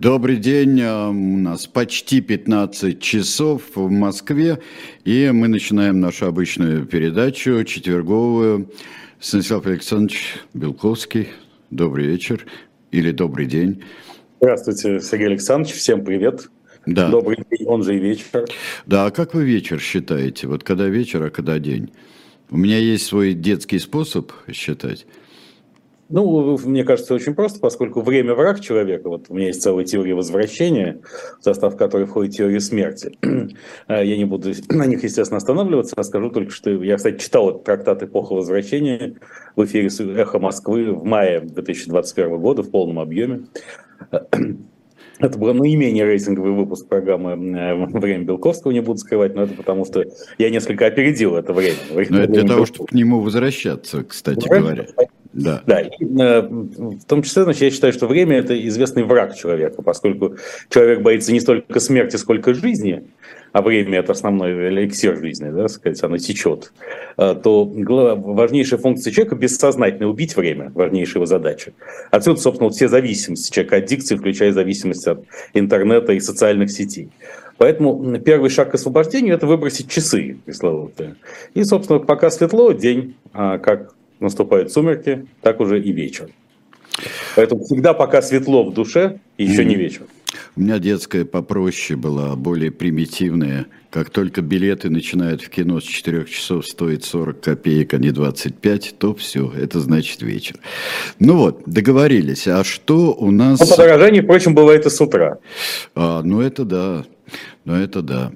Добрый день. У нас почти 15 часов в Москве, и мы начинаем нашу обычную передачу, четверговую. Станислав Александрович Белковский, добрый вечер или добрый день. Здравствуйте, Сергей Александрович, всем привет. Да. Добрый день, он же и вечер. Да, а как вы вечер считаете? Вот когда вечер, а когда день? У меня есть свой детский способ считать. Ну, мне кажется, очень просто, поскольку время враг человека. Вот у меня есть целая теория возвращения, в состав которой входит теория смерти. А я не буду на них, естественно, останавливаться, а скажу только, что я, кстати, читал этот трактат «Эпоха возвращения» в эфире «Эхо Москвы» в мае 2021 года в полном объеме. Это был наименее рейтинговый выпуск программы э, «Время Белковского», не буду скрывать, но это потому, что я несколько опередил это время. Но это для того, чтобы к нему возвращаться, кстати говоря. Да. да. И, э, в том числе, значит, я считаю, что время – это известный враг человека, поскольку человек боится не столько смерти, сколько жизни, а время – это основной эликсир жизни, да, сказать, оно течет, э, то важнейшая функция человека – бессознательно убить время, важнейшая его задача. Отсюда, собственно, все зависимости человека, аддикции, включая зависимость от интернета и социальных сетей. Поэтому первый шаг к освобождению – это выбросить часы пресловутые. И, собственно, пока светло, день, а как наступают сумерки, так уже и вечер. Поэтому всегда пока светло в душе, еще mm. не вечер. У меня детская попроще была, более примитивная. Как только билеты начинают в кино с 4 часов стоить 40 копеек, а не 25, то все, это значит вечер. Ну вот, договорились. А что у нас... Ну, подорожание, впрочем, бывает и с утра. А, ну это да, ну это да.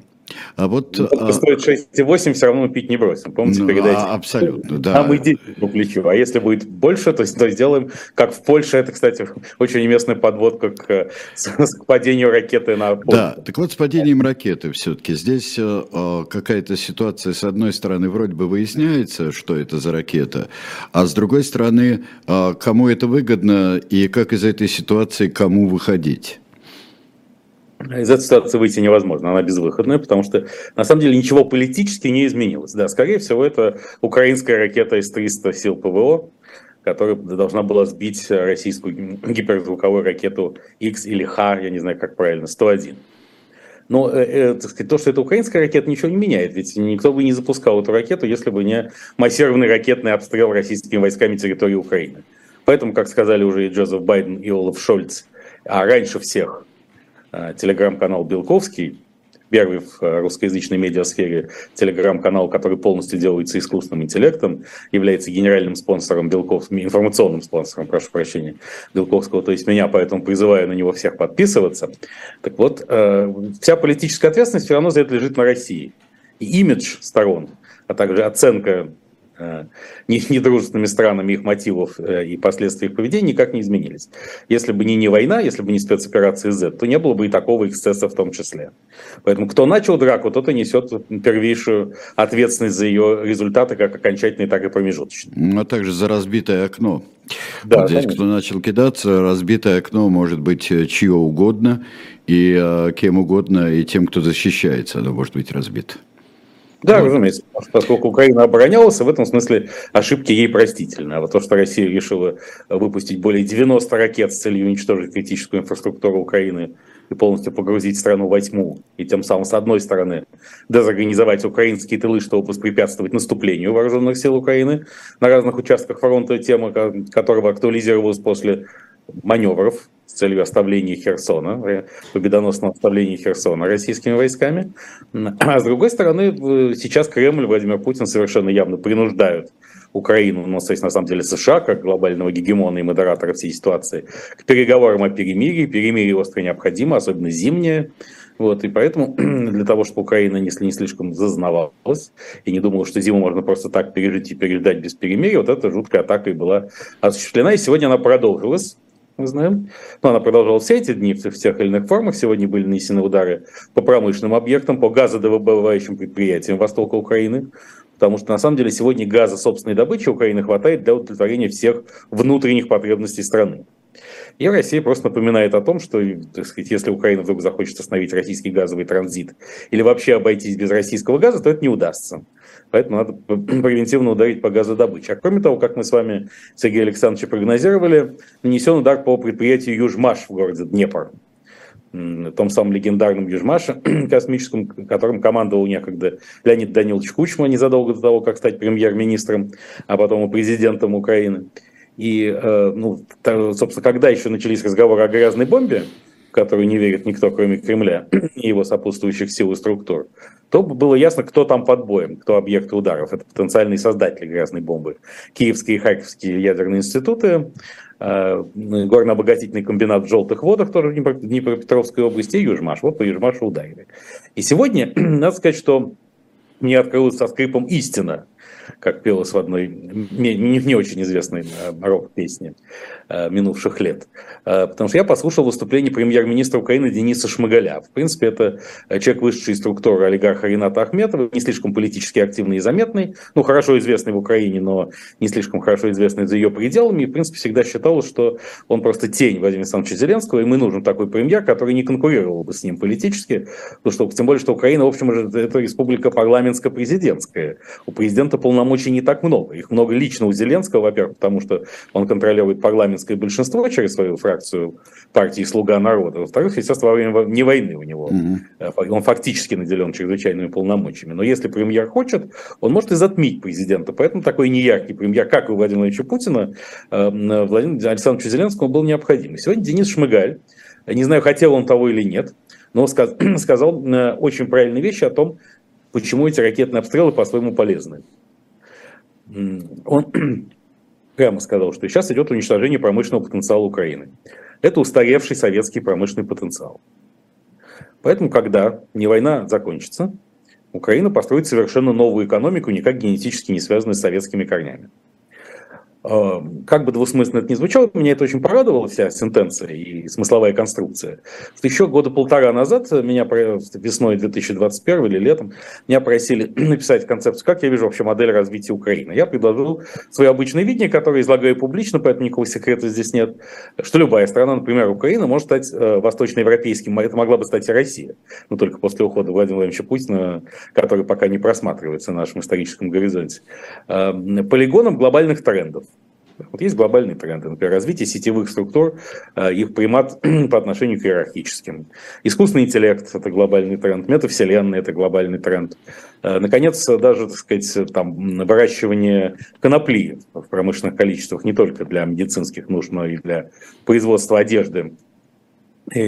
А вот, ну, а... стоит 6,8, все равно пить не бросим. Помните, ну, передайте? А, абсолютно, да. Нам идите по плечу. А если будет больше, то, то сделаем, как в Польше, это, кстати, очень уместная подводка к, к падению ракеты на Польшу. Да, так вот с падением ракеты все-таки. Здесь э, какая-то ситуация, с одной стороны, вроде бы выясняется, что это за ракета, а с другой стороны, э, кому это выгодно и как из этой ситуации кому выходить? Из этой ситуации выйти невозможно, она безвыходная, потому что на самом деле ничего политически не изменилось. Да, скорее всего, это украинская ракета С-300 сил ПВО, которая должна была сбить российскую гиперзвуковую ракету X или Х, я не знаю, как правильно, 101. Но э, э, сказать, то, что это украинская ракета, ничего не меняет. Ведь никто бы не запускал эту ракету, если бы не массированный ракетный обстрел российскими войсками территории Украины. Поэтому, как сказали уже и Джозеф Байден, и Олаф Шольц, а раньше всех телеграм-канал Белковский, первый в э, русскоязычной медиасфере телеграм-канал, который полностью делается искусственным интеллектом, является генеральным спонсором Белковского, информационным спонсором, прошу прощения, Белковского, то есть меня, поэтому призываю на него всех подписываться. Так вот, э, вся политическая ответственность все равно за это лежит на России. И имидж сторон, а также оценка недружественными странами их мотивов э, и последствий их поведения никак не изменились. Если бы не, не война, если бы не спецоперация Z, то не было бы и такого эксцесса в том числе. Поэтому кто начал драку, тот и несет первейшую ответственность за ее результаты, как окончательные, так и промежуточные. Ну, а также за разбитое окно. Да, вот здесь, конечно. кто начал кидаться, разбитое окно может быть э, чье угодно, и э, кем угодно, и тем, кто защищается, оно может быть разбито. Да, вот. разумеется, поскольку Украина оборонялась, в этом смысле ошибки ей простительны. А вот то, что Россия решила выпустить более 90 ракет с целью уничтожить критическую инфраструктуру Украины и полностью погрузить страну во тьму, и тем самым, с одной стороны, дезорганизовать украинские тылы, чтобы воспрепятствовать наступлению вооруженных сил Украины на разных участках фронта, тема которого актуализировалась после маневров с целью оставления Херсона, э, победоносного оставления Херсона российскими войсками. А с другой стороны, сейчас Кремль, Владимир Путин совершенно явно принуждают Украину, ну, то на самом деле США, как глобального гегемона и модератора всей ситуации, к переговорам о перемирии. Перемирие остро необходимо, особенно зимнее. Вот, и поэтому для того, чтобы Украина не, не слишком зазнавалась и не думала, что зиму можно просто так пережить и переждать без перемирия, вот эта жуткая атака и была осуществлена. И сегодня она продолжилась мы знаем. Но она продолжала все эти дни в тех или иных формах. Сегодня были нанесены удары по промышленным объектам, по газодобывающим предприятиям востока Украины. Потому что на самом деле сегодня газа собственной добычи Украины хватает для удовлетворения всех внутренних потребностей страны. И Россия просто напоминает о том, что так сказать, если Украина вдруг захочет остановить российский газовый транзит или вообще обойтись без российского газа, то это не удастся. Поэтому надо превентивно ударить по газодобыче. А кроме того, как мы с вами, Сергей Александрович, прогнозировали, нанесен удар по предприятию Южмаш в городе Днепр. том самом легендарном Южмаше космическом, которым командовал некогда Леонид Данилович Кучма незадолго до того, как стать премьер-министром, а потом и президентом Украины. И, э, ну, собственно, когда еще начались разговоры о грязной бомбе, которую не верит никто, кроме Кремля и его сопутствующих сил и структур, то было ясно, кто там под боем, кто объекты ударов. Это потенциальные создатели грязной бомбы. Киевские и Харьковские ядерные институты, э, горно-обогатительный комбинат в Желтых водах, тоже в Днепропетровской области, и Южмаш. Вот по Южмашу ударили. И сегодня, надо сказать, что мне открылась со скрипом истина как пелось в одной не, не очень известной э, рок-песне минувших лет. Э, потому что я послушал выступление премьер-министра Украины Дениса Шмыгаля. В принципе, это человек высшей структуры олигарха Рената Ахметова, не слишком политически активный и заметный, ну, хорошо известный в Украине, но не слишком хорошо известный за ее пределами. И, в принципе, всегда считалось, что он просто тень Владимира Александровича Зеленского, мы нужен такой премьер, который не конкурировал бы с ним политически, потому что, тем более, что Украина, в общем, это республика парламентско-президентская. У президента пол полномочий не так много. Их много лично у Зеленского, во-первых, потому что он контролирует парламентское большинство через свою фракцию партии «Слуга народа». Во-вторых, естественно, во время не войны у него. Угу. Он фактически наделен чрезвычайными полномочиями. Но если премьер хочет, он может и затмить президента. Поэтому такой неяркий премьер, как у Владимира Владимировича Путина, э, Владимиру Александровичу Зеленскому был необходим. И сегодня Денис Шмыгаль, не знаю, хотел он того или нет, но сказал э, очень правильные вещи о том, почему эти ракетные обстрелы по-своему полезны он прямо сказал, что сейчас идет уничтожение промышленного потенциала Украины. Это устаревший советский промышленный потенциал. Поэтому, когда не война закончится, Украина построит совершенно новую экономику, никак генетически не связанную с советскими корнями. Эм, как бы двусмысленно это ни звучало, меня это очень порадовало, вся сентенция и смысловая конструкция. Что еще года полтора назад, меня весной 2021 или летом, меня просили написать концепцию, как я вижу вообще модель развития Украины. Я предложил свое обычное видение, которое излагаю публично, поэтому никакого секрета здесь нет, что любая страна, например, Украина, может стать э, восточноевропейским, это могла бы стать и Россия, но только после ухода Владимира Владимировича Путина, который пока не просматривается в нашем историческом горизонте, эм, полигоном глобальных трендов. Вот есть глобальные тренды, например, развитие сетевых структур, э, их примат по отношению к иерархическим. Искусственный интеллект – это глобальный тренд, метавселенная – это глобальный тренд. Э, наконец, даже, так сказать, там, выращивание конопли в промышленных количествах не только для медицинских нужд, но и для производства одежды и,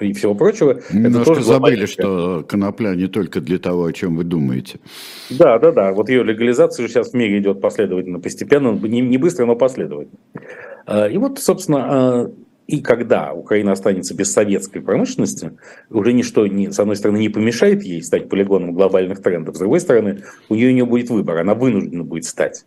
и всего прочего. Немножко это тоже забыли, что конопля не только для того, о чем вы думаете. Да, да, да. Вот ее легализация уже сейчас в мире идет последовательно, постепенно, не, не быстро, но последовательно. А, и вот, собственно, а, и когда Украина останется без советской промышленности, уже ничто, не, с одной стороны, не помешает ей стать полигоном глобальных трендов, с другой стороны, у нее не будет выбора, она вынуждена будет стать.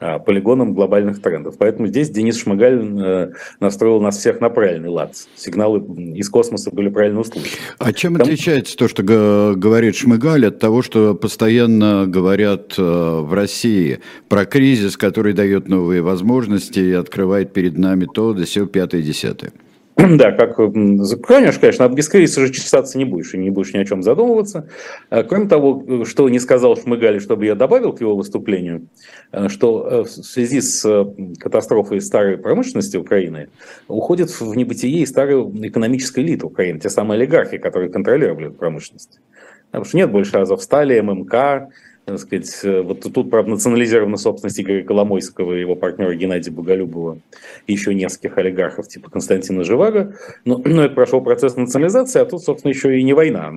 А, полигоном глобальных трендов. Поэтому здесь Денис Шмыгаль э, настроил нас всех на правильный лад. Сигналы из космоса были правильно услышаны. А чем Там... отличается то, что говорит Шмыгаль, от того, что постоянно говорят э, в России про кризис, который дает новые возможности и открывает перед нами то, до сего пятое, десятое? Да, как закроешь, конечно, без кризиса же чесаться не будешь, и не будешь ни о чем задумываться. А, кроме того, что не сказал Шмыгали, чтобы я добавил к его выступлению, а, что э, в связи с э, катастрофой старой промышленности Украины уходит в небытие и старая экономическая элита Украины, те самые олигархи, которые контролировали промышленность. Потому что нет больше Азовстали, ММК, так сказать, э, вот тут, правда, национализирована собственность Игоря Коломойского и его партнера Геннадия Боголюбова еще нескольких олигархов типа Константина Живаго, но, но это прошел процесс национализации, а тут, собственно, еще и не война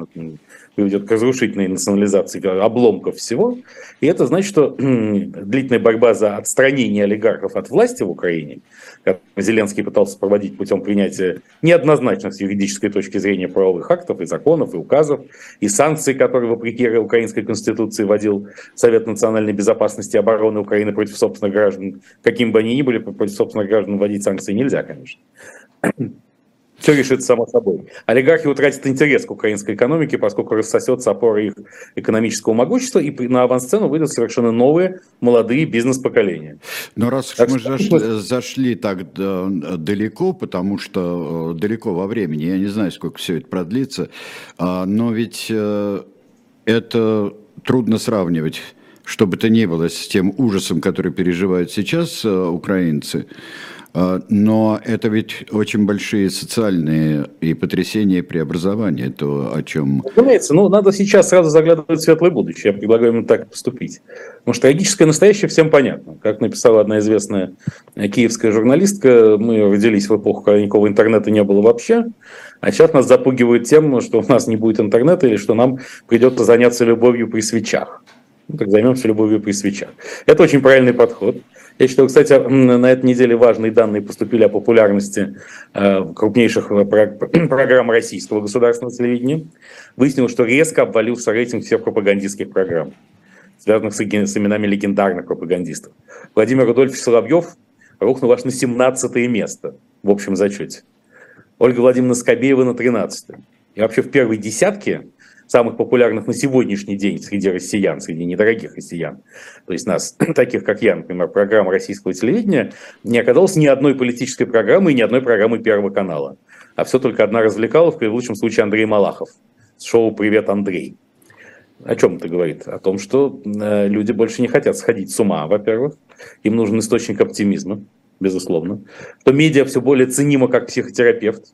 приведет к разрушительной национализации обломков всего. И это значит, что длительная борьба за отстранение олигархов от власти в Украине, как Зеленский пытался проводить путем принятия неоднозначных с юридической точки зрения правовых актов и законов, и указов, и санкций, которые, вопреки украинской конституции, вводил Совет национальной безопасности и обороны Украины против собственных граждан, каким бы они ни были, против собственных граждан вводить санкции нельзя, конечно все решится само собой. Олигархи утратят интерес к украинской экономике, поскольку рассосется опора их экономического могущества, и на авансцену выйдут совершенно новые молодые бизнес-поколения. Но раз так мы что... зашли, зашли так далеко, потому что э, далеко во времени, я не знаю, сколько все это продлится, а, но ведь э, это трудно сравнивать что бы то ни было с тем ужасом, который переживают сейчас э, украинцы, но это ведь очень большие социальные и потрясения, и преобразования, то, о чем... Разумеется, ну, надо сейчас сразу заглядывать в светлое будущее. Я предлагаю именно так поступить. Потому что трагическое настоящее всем понятно. Как написала одна известная киевская журналистка, мы родились в эпоху, когда никакого интернета не было вообще, а сейчас нас запугивают тем, что у нас не будет интернета или что нам придется заняться любовью при свечах. Ну, так займемся любовью при свечах. Это очень правильный подход. Я считаю, кстати, на этой неделе важные данные поступили о популярности э, крупнейших э, программ российского государственного телевидения. Выяснилось, что резко обвалился рейтинг всех пропагандистских программ, связанных с, именами легендарных пропагандистов. Владимир Рудольфович Соловьев рухнул аж на 17 место в общем зачете. Ольга Владимировна Скобеева на 13 И вообще в первой десятке самых популярных на сегодняшний день среди россиян, среди недорогих россиян, то есть нас, таких как я, например, программа российского телевидения, не оказалось ни одной политической программы и ни одной программы Первого канала. А все только одна развлекаловка, и в лучшем случае Андрей Малахов с шоу «Привет, Андрей». О чем это говорит? О том, что э, люди больше не хотят сходить с ума, во-первых. Им нужен источник оптимизма, безусловно. Что медиа все более ценимо как психотерапевт,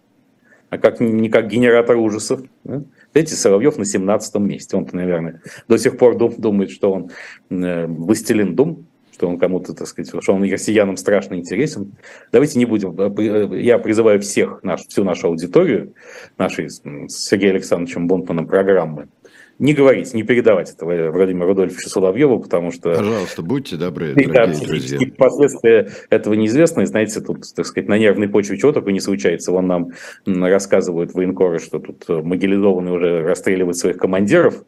а как, не как генератор ужасов. Да? Видите, Соловьев на 17 месте. Он, наверное, до сих пор дум, думает, что он э, дум, что он кому-то, так сказать, что он россиянам страшно интересен. Давайте не будем. Э, я призываю всех, наш, всю нашу аудиторию, нашей с Сергеем Александровичем Бонтманом программы, не говорить, не передавать этого Владимиру Рудольфовичу Соловьеву, потому что... Пожалуйста, будьте добры, дорогие да, друзья. Последствия этого неизвестны. И, знаете, тут, так сказать, на нервной почве чего только не случается. Вон нам рассказывают военкоры, что тут могилизованные уже расстреливают своих командиров.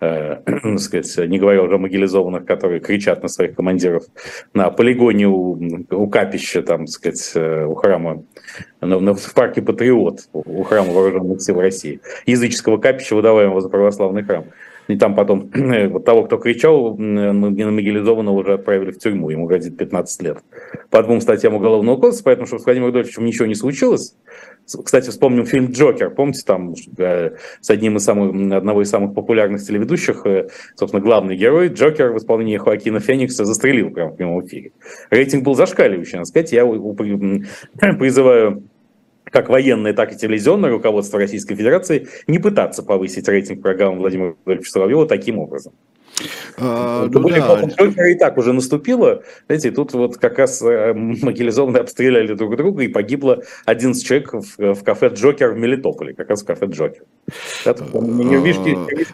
Э, сказать, не говоря уже о мобилизованных, которые кричат на своих командиров на полигоне у, у капища, там, сказать, э, у храма, на, на, в парке Патриот, у храма Вооруженных сил России, языческого капища, выдаваемого за православный храм. И там потом вот того, кто кричал, на мобилизованного уже отправили в тюрьму, ему грозит 15 лет. По двум статьям Уголовного кодекса, поэтому, чтобы с Владимиром Рудольфовичем ничего не случилось, кстати, вспомним фильм «Джокер». Помните, там э, с одним из самых, одного из самых популярных телеведущих, э, собственно, главный герой, Джокер в исполнении Хоакина Феникса застрелил прямо в прямом эфире. Рейтинг был зашкаливающий, надо сказать. Я призываю как военное, так и телевизионное руководство Российской Федерации не пытаться повысить рейтинг программы Владимира Владимировича Соловьева таким образом. А, ну да. и так уже наступило. Знаете, тут вот как раз э, мобилизованные обстреляли друг друга, и погибло 11 человек в, в кафе «Джокер» в Мелитополе, как раз в кафе «Джокер».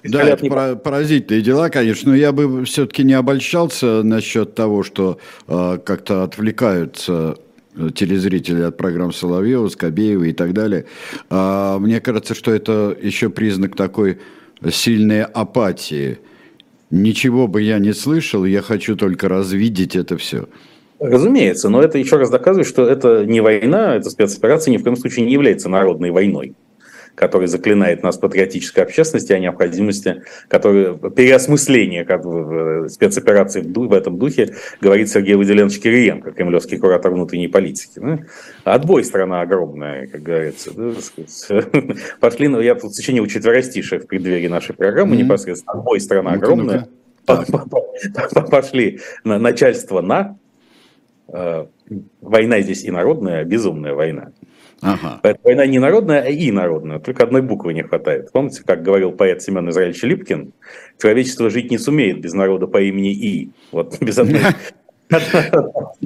Да, да это не... поразительные дела, конечно, но я бы все-таки не обольщался насчет того, что э, как-то отвлекаются телезрители от программ Соловьева, Скобеева и так далее. А, мне кажется, что это еще признак такой сильной апатии – Ничего бы я не слышал, я хочу только развидеть это все. Разумеется, но это еще раз доказывает, что это не война, это спецоперация ни в коем случае не является народной войной который заклинает нас патриотической общественности о необходимости который, переосмысления как, спецоперации в этом духе, говорит Сергей Выделенович Кириенко, кремлевский куратор внутренней политики. Да? Отбой страна огромная, как говорится. Да, Пошли, ну, я тут сочинил четверостишие в преддверии нашей программы mm-hmm. непосредственно. Отбой страна огромная. Пошли на начальство на. Э, война здесь и народная, безумная война. Ага. Поэтому война не народная, а и народная. Только одной буквы не хватает. Помните, как говорил поэт Семен Израильевич Липкин, человечество жить не сумеет без народа по имени И. Вот без одной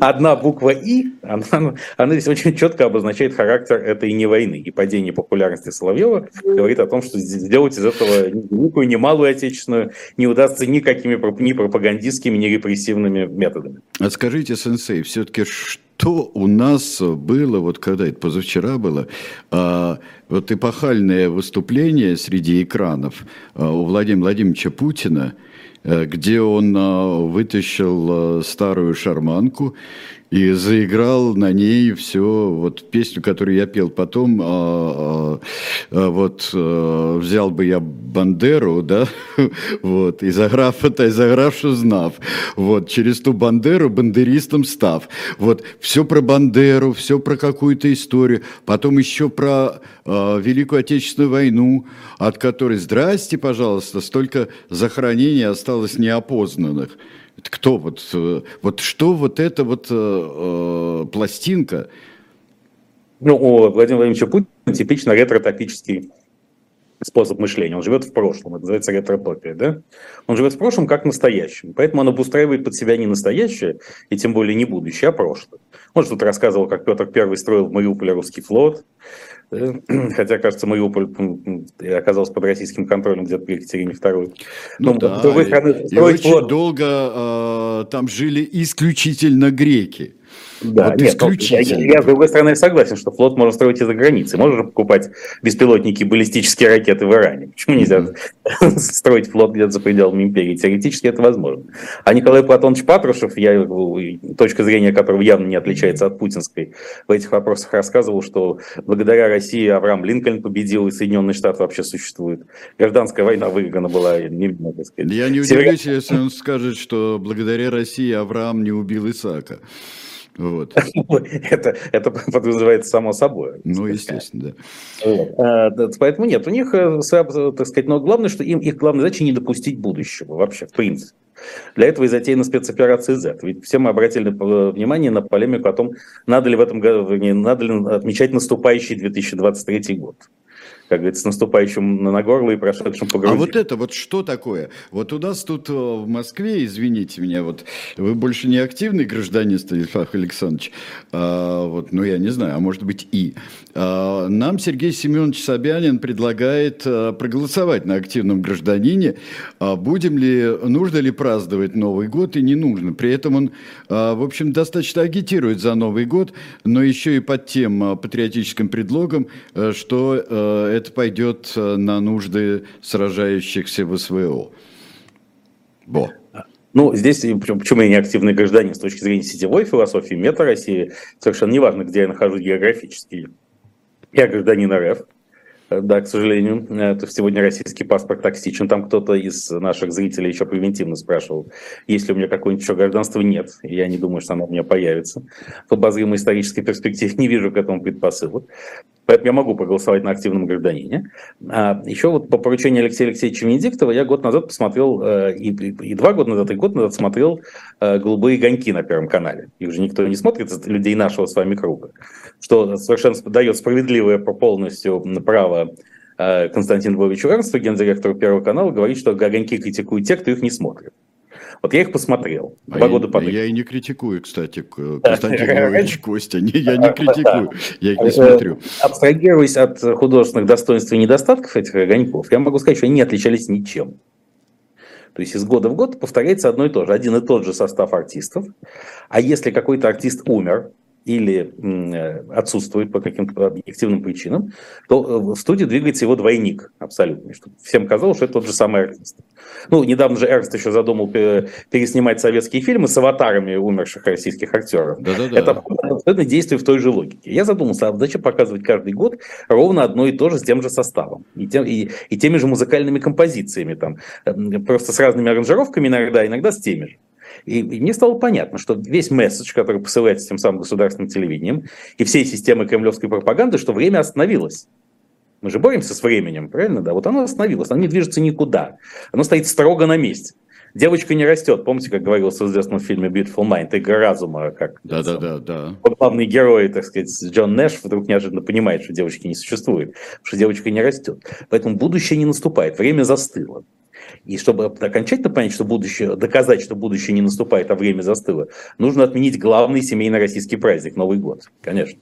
Одна буква «и», она, она здесь очень четко обозначает характер этой не войны. И падение популярности Соловьева говорит о том, что сделать из этого великую, немалую отечественную не удастся никакими ни пропагандистскими, ни репрессивными методами. А скажите, сенсей, все-таки что у нас было, вот когда это позавчера было, а, вот эпохальное выступление среди экранов а, у Владимира Владимировича Путина – где он э, вытащил э, старую шарманку и заиграл на ней все, вот песню, которую я пел потом, а, а, а, вот а, взял бы я Бандеру, да, вот, и заграв это, и загравши знав, вот, через ту Бандеру бандеристом став, вот, все про Бандеру, все про какую-то историю, потом еще про а, Великую Отечественную войну, от которой, здрасте, пожалуйста, столько захоронений осталось неопознанных, Кто? Вот, э, вот что вот эта вот э, э пластинка? Ну, у Владимира Владимировича Путина типично ретро-топический способ мышления. Он живет в прошлом, это называется ретропопия, да? Он живет в прошлом как настоящем, поэтому он обустраивает под себя не настоящее, и тем более не будущее, а прошлое. Он тут рассказывал, как Петр I строил в Мариуполе русский флот, хотя, кажется, Мариуполь оказался под российским контролем где-то при Екатерине II. Ну, ну да, другой стороны, и очень флот... долго э, там жили исключительно греки. Да, вот нет, исключительно. Я, я, с другой стороны, согласен, что флот можно строить из-за границы. Можно покупать беспилотники, баллистические ракеты в Иране. Почему нельзя строить флот где-то за пределами империи? Теоретически это возможно. А Николай Платонович Патрушев, я, точка зрения которого явно не отличается от путинской, в этих вопросах рассказывал, что благодаря России Авраам Линкольн победил, и Соединенные Штаты вообще существуют. Гражданская война выиграна была. Не, так сказать. Я не удивлюсь, если он скажет, что благодаря России Авраам не убил Исаака. Вот. это, это подразумевается само собой. Ну, естественно, да. Вот. А, поэтому нет, у них, э, так сказать, но главное, что им их главная задача не допустить будущего вообще, в принципе. Для этого и затеяна спецоперация Z. Ведь все мы обратили внимание на полемику о том, надо ли в этом году, надо ли отмечать наступающий 2023 год как говорится, наступающим на горло и прошедшим по груди. А вот это вот что такое? Вот у нас тут э, в Москве, извините меня, вот вы больше не активный гражданин, Станислав Александрович, а, вот, ну я не знаю, а может быть и. А, нам Сергей Семенович Собянин предлагает а, проголосовать на активном гражданине, а, будем ли, нужно ли праздновать Новый год и не нужно. При этом он, а, в общем, достаточно агитирует за Новый год, но еще и под тем а, патриотическим предлогом, а, что а, это пойдет э, на нужды сражающихся в СВО. Бо. Ну, здесь, почему я не активный гражданин с точки зрения сетевой философии, мета России, совершенно неважно, где я нахожусь географически. Я гражданин РФ, Э, да, к сожалению. Это сегодня российский паспорт токсичен. Там кто-то из наших зрителей еще превентивно спрашивал, есть ли у меня какое-нибудь еще гражданство. Нет, я не думаю, что оно у меня появится. В обозримой исторической перспективе не вижу к этому предпосылок. Поэтому я могу проголосовать на активном гражданине. А еще вот по поручению Алексея Алексеевича Венедиктова я год назад посмотрел, э, и, и два года назад, и год назад смотрел э, «Голубые огоньки» на Первом канале. Их же никто не смотрит, людей нашего с вами круга. Что совершенно дает справедливое полностью право э, Константину Львовичу Эрнсту, гендиректору Первого канала, говорить, что огоньки критикуют те, кто их не смотрит. Вот я их посмотрел. А два я, года подряд. Я и не критикую, кстати, Константин Иванович Костя. Не, я не критикую, я их не смотрю. Абстрагируясь от художественных достоинств и недостатков этих огоньков, я могу сказать, что они не отличались ничем. То есть из года в год повторяется одно и то же. Один и тот же состав артистов. А если какой-то артист умер, или э, отсутствует по каким-то объективным причинам, то э, в студии двигается его двойник абсолютно. Что всем казалось, что это тот же самый артист. Ну, недавно же Эрнст еще задумал переснимать советские фильмы с аватарами умерших российских актеров. Да-да-да. Это абсолютно действие в той же логике. Я задумался, а зачем показывать каждый год ровно одно и то же с тем же составом и, тем, и, и теми же музыкальными композициями, там, просто с разными аранжировками иногда, иногда с теми же. И, и мне стало понятно, что весь месседж, который посылается тем самым государственным телевидением и всей системой кремлевской пропаганды, что время остановилось. Мы же боремся с временем, правильно? Да, вот оно остановилось, оно не движется никуда. Оно стоит строго на месте. Девочка не растет. Помните, как говорилось в известном фильме Beautiful Mind, игра разума, как да, да, да, да. главный герой, так сказать, Джон Нэш вдруг неожиданно понимает, что девочки не существует, что девочка не растет. Поэтому будущее не наступает, время застыло. И чтобы окончательно понять, что будущее, доказать, что будущее не наступает, а время застыло, нужно отменить главный семейный российский праздник – Новый год, конечно.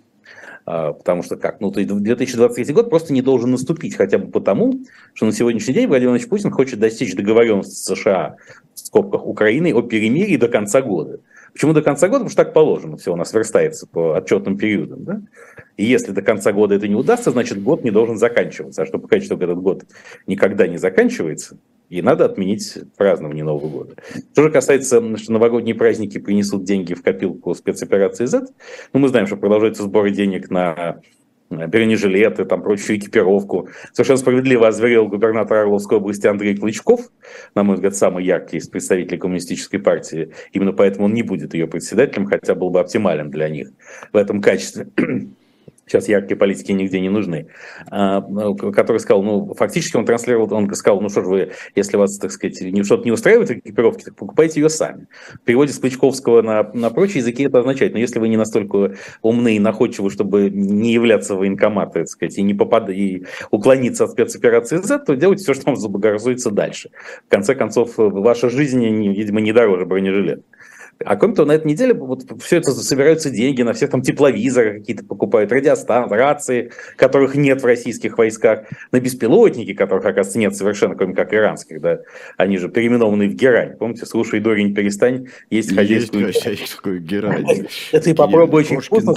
А, потому что как? Ну, то есть 2023 год просто не должен наступить, хотя бы потому, что на сегодняшний день Владимир Владимирович Путин хочет достичь договоренности с США, в скобках Украины, о перемирии до конца года. Почему до конца года? Потому что так положено, все у нас верстается по отчетным периодам. Да? И если до конца года это не удастся, значит год не должен заканчиваться. А чтобы показать, что этот год никогда не заканчивается, и надо отменить празднование Нового года. Что же касается, что новогодние праздники принесут деньги в копилку спецоперации Z, ну, мы знаем, что продолжаются сборы денег на бронежилеты, там прочую экипировку. Совершенно справедливо озверел губернатор Орловской области Андрей Клычков, на мой взгляд, самый яркий из представителей коммунистической партии. Именно поэтому он не будет ее председателем, хотя был бы оптимален для них в этом качестве. Сейчас яркие политики нигде не нужны, а, который сказал, ну, фактически он транслировал, он сказал, ну что же вы, если вас, так сказать, что-то не устраивает в экипировке, так покупайте ее сами. В переводе с Клычковского на, на прочие языки это означает, но если вы не настолько умны и находчивы, чтобы не являться военкоматом, так сказать, и не попадать, и уклониться от спецоперации Z, то делайте все, что вам заблагорассудится дальше. В конце концов, ваша жизнь, видимо, не дороже бронежилета. А кроме того, на этой неделе вот все это собираются деньги, на всех там тепловизоры какие-то покупают, радиостанции, рации, которых нет в российских войсках, на беспилотники, которых, оказывается, нет совершенно, кроме как иранских, да, они же переименованы в Герань. Помните, слушай, Дорень, перестань, есть хозяйскую... Есть хозяйскую Герань. Это и попробуй очень вкусно,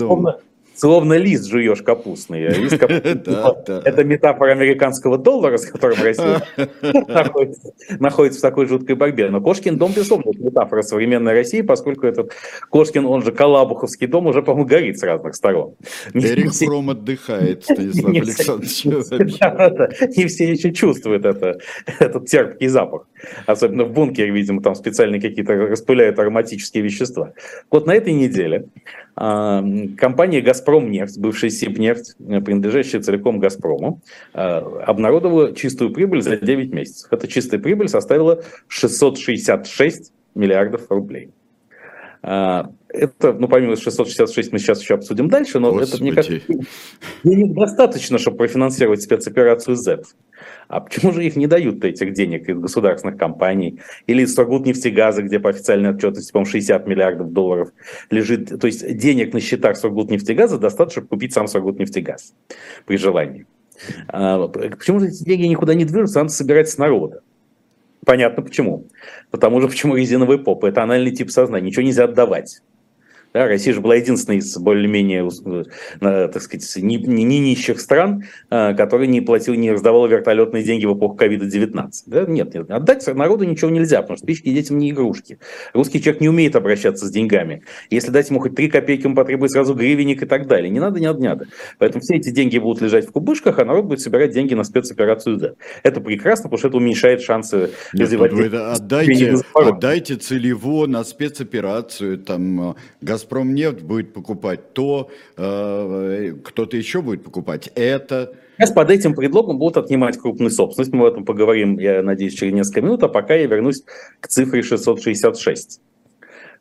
словно, лист жуешь капустный. Лист капустный да. Это метафора американского доллара, с которым Россия находится, в такой жуткой борьбе. Но Кошкин дом, безусловно, это метафора современной России, поскольку этот Кошкин, он же Калабуховский дом, уже, по-моему, горит с разных сторон. Эрик Фром отдыхает, Станислав Александрович. Не все еще чувствуют это, этот терпкий запах. Особенно в бункере, видимо, там специальные какие-то распыляют ароматические вещества. Вот на этой неделе компания «Газпромнефть», бывшая «Сибнефть», принадлежащая целиком «Газпрому», а, обнародовала чистую прибыль за 9 месяцев. Эта чистая прибыль составила 666 миллиардов рублей. А, это, ну, помимо 666 мы сейчас еще обсудим дальше, но Господи. это, мне кажется, недостаточно, чтобы профинансировать спецоперацию Z. А почему же их не дают этих денег из государственных компаний? Или из Сургутнефтегаза, где по официальной отчетности, по-моему, 60 миллиардов долларов лежит. То есть денег на счетах Сургутнефтегаза достаточно, чтобы купить сам Сургутнефтегаз при желании. А, почему же эти деньги никуда не движутся? Надо собирать с народа. Понятно почему. Потому что почему резиновый поп. Это анальный тип сознания. Ничего нельзя отдавать. Да, Россия же была единственной из более-менее, э, так сказать, не, не, нищих стран, э, которая не платила, не раздавала вертолетные деньги в эпоху ковида-19. Да? Нет, нет, отдать народу ничего нельзя, потому что спички детям не игрушки. Русский человек не умеет обращаться с деньгами. Если дать ему хоть три копейки, ему потребует сразу гривенник и так далее. Не надо, не надо, не надо. Поэтому все эти деньги будут лежать в кубышках, а народ будет собирать деньги на спецоперацию «Да». Это прекрасно, потому что это уменьшает шансы развивать... Отдайте, отдайте целево на спецоперацию, там, э, газ Газпромнефть будет покупать то, э, кто-то еще будет покупать это. Сейчас под этим предлогом будут отнимать крупную собственность. Мы об этом поговорим, я надеюсь, через несколько минут. А пока я вернусь к цифре 666.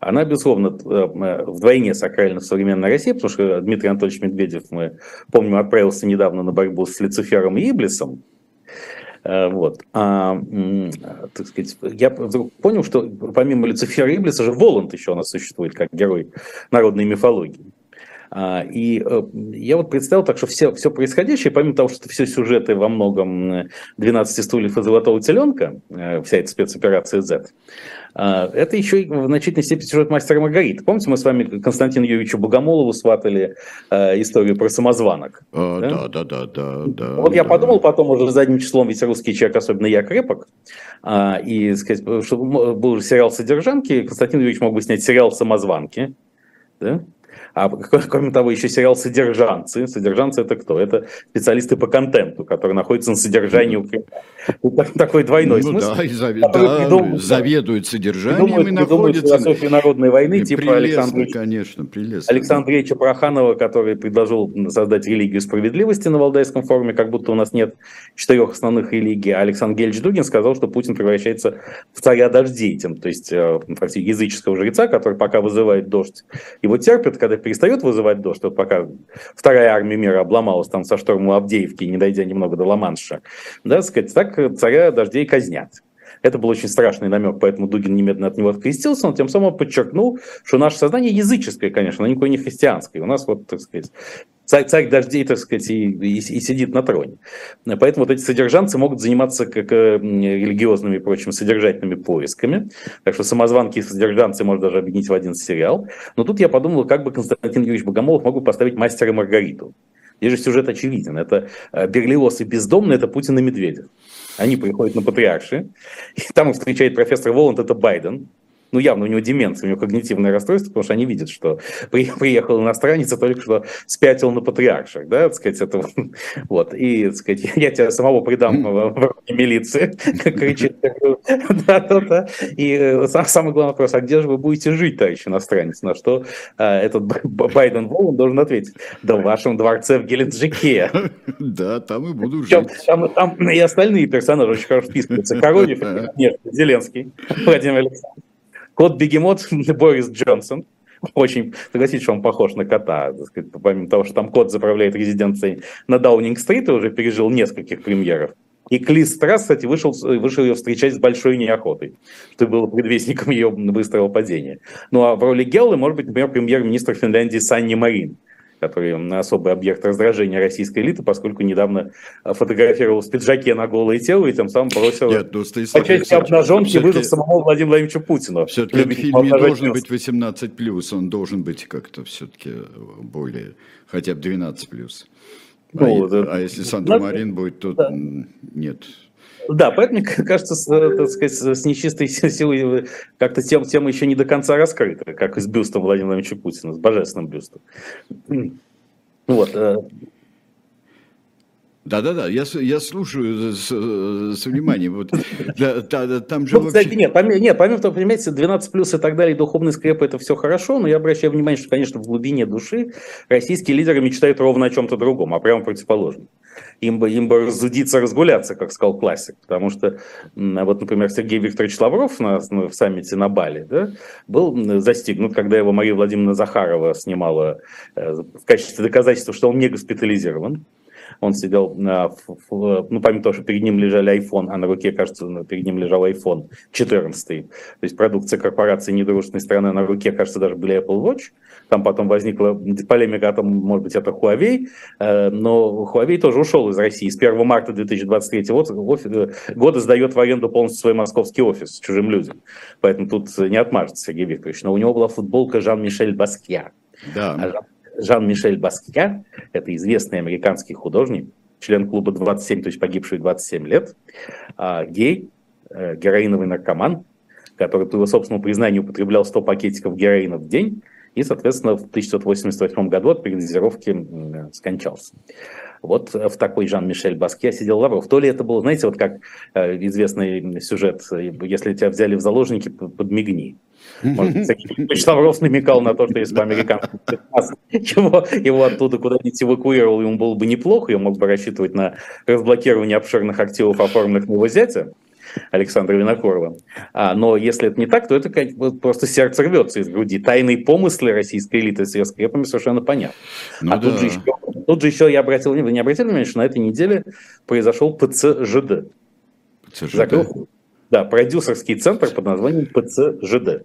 Она, безусловно, э, вдвойне сакральна в современной России, потому что Дмитрий Анатольевич Медведев, мы помним, отправился недавно на борьбу с Люцифером и Иблисом. Э, вот. А, так сказать, я вдруг понял, что помимо Люцифера и Иблиса же Воланд еще у нас существует как герой народной мифологии. А, и э, я вот представил так, что все, все происходящее, помимо того, что все сюжеты во многом 12 стульев и золотого теленка, э, вся эта спецоперация Z, это еще и в значительной степени сюжет мастера Маргарита. Помните, мы с вами Константину Юрьевичу Богомолову сватали э, историю про самозванок? А, да? да, да, да, да. Вот да, я подумал потом уже задним числом, ведь русский человек, особенно я, крепок, а, и сказать, что был сериал «Содержанки», Константин Юрьевич мог бы снять сериал «Самозванки», да? А кроме того, еще сериал «Содержанцы». «Содержанцы» — это кто? Это специалисты по контенту, которые находятся на содержании Украины. Такой двойной ну, смысл. Да, и да, придумывают, заведуют содержанием придумывают, и находятся... философии народной войны, и типа Александра, конечно, прелестно. Александра Ильича Проханова, который предложил создать религию справедливости на Валдайском форуме, как будто у нас нет четырех основных религий. А Александр Гельевич Дугин сказал, что Путин превращается в царя дождей, то есть э, языческого жреца, который пока вызывает дождь, его терпит, когда перестает вызывать дождь, вот пока вторая армия мира обломалась там со штормом Авдеевки, не дойдя немного до Ла-Манша, да, сказать, так царя дождей казнят. Это был очень страшный намек, поэтому Дугин немедленно от него открестился, он тем самым подчеркнул, что наше сознание языческое, конечно, но никакое не христианское. У нас вот, так сказать, царь, царь дождей, так сказать, и, и, и сидит на троне. Поэтому вот эти содержанцы могут заниматься как э, религиозными и прочими содержательными поисками. Так что самозванки и содержанцы можно даже объединить в один сериал. Но тут я подумал, как бы Константин Юрьевич Богомолов мог бы поставить мастера Маргариту. Здесь же сюжет очевиден. Это э, Берлиоз и бездомный, это Путин и Медведев. Они приходят на патриарши, и там встречает профессор Воланд, это Байден, ну явно у него деменция, у него когнитивное расстройство, потому что они видят, что приехал иностранец, а только что спятил на патриарших, да, так сказать, это, вот, и, так сказать, я тебя самого придам в милиции, как кричит, да, да, да, и э, самый главный вопрос, а где же вы будете жить, товарищ иностранец, на что э, этот Байден Волан должен ответить, да в вашем дворце в Геленджике. Да, там и буду жить. Там, там и остальные персонажи очень хорошо вписываются. Коровьев, нет, Зеленский, Владимир Александрович. Кот Бегемот Борис Джонсон. Очень, согласитесь, что он похож на кота. Сказать, помимо того, что там кот заправляет резиденцией на Даунинг-стрит и уже пережил нескольких премьеров. И Клис Страс, кстати, вышел, вышел ее встречать с большой неохотой, что было предвестником ее быстрого падения. Ну а в роли Геллы может быть, например, премьер-министр Финляндии Санни Марин который особый объект раздражения российской элиты, поскольку недавно фотографировал в пиджаке на голое тело и тем самым бросил Нет, ну, по части обнаженки вызов самому Владимиру Владимировичу Путину. Все-таки фильм не должен быть 18+, он должен быть как-то все-таки более, хотя бы 12+. Ну, а, да. а если Санта-Марин будет, то да. нет. Да, поэтому, мне кажется, с, э, так сказать, с нечистой силой как-то тема, тема еще не до конца раскрыта, как и с бюстом Владимира Владимировича Путина, с божественным бюстом. Вот. Да-да-да, я, я слушаю с, с вниманием. Вот, да, да, там же ну, вообще... кстати, нет, помимо, нет, помимо того, понимаете, 12 плюс и так далее, духовный скреп, это все хорошо, но я обращаю внимание, что, конечно, в глубине души российские лидеры мечтают ровно о чем-то другом, а прямо противоположном. Им бы, им бы разудиться, разгуляться, как сказал классик, потому что, вот, например, Сергей Викторович Лавров на, в саммите на Бали да, был застигнут, когда его Мария Владимировна Захарова снимала э, в качестве доказательства, что он не госпитализирован он сидел, на, ну, помимо того, что перед ним лежали iPhone, а на руке, кажется, перед ним лежал iPhone 14, то есть продукция корпорации недружественной страны, на руке, кажется, даже были Apple Watch, там потом возникла полемика о том, может быть, это Huawei, э, но Huawei тоже ушел из России. С 1 марта 2023 э, года сдает в аренду полностью свой московский офис чужим людям. Поэтому тут не отмажется Сергей Викторович. Но у него была футболка Жан-Мишель Баскья. Да. А Жан-Мишель Баскья, это известный американский художник, член клуба 27, то есть погибший 27 лет, а, гей, э, героиновый наркоман, который, по его собственному признанию, употреблял 100 пакетиков героина в день, и, соответственно, в 1988 году от передозировки скончался. Вот в такой Жан-Мишель Баске сидел Лавров. То ли это было, знаете, вот как э, известный сюжет, если тебя взяли в заложники, подмигни. Может, Лавров намекал на то, что если бы американцы чего его оттуда куда-нибудь эвакуировал, ему было бы неплохо, и он мог бы рассчитывать на разблокирование обширных активов, оформленных на его зятя. Александра Винокурова. А, но если это не так, то это как, вот, просто сердце рвется из груди. Тайные помыслы российской элиты с ее скрепами совершенно понятны. Ну, а да. тут, же еще, тут же еще я обратил внимание, вы не обратили внимание, что на этой неделе произошел ПЦЖД. ПЦЖД? Закрыл, да, продюсерский центр под названием ПЦЖД.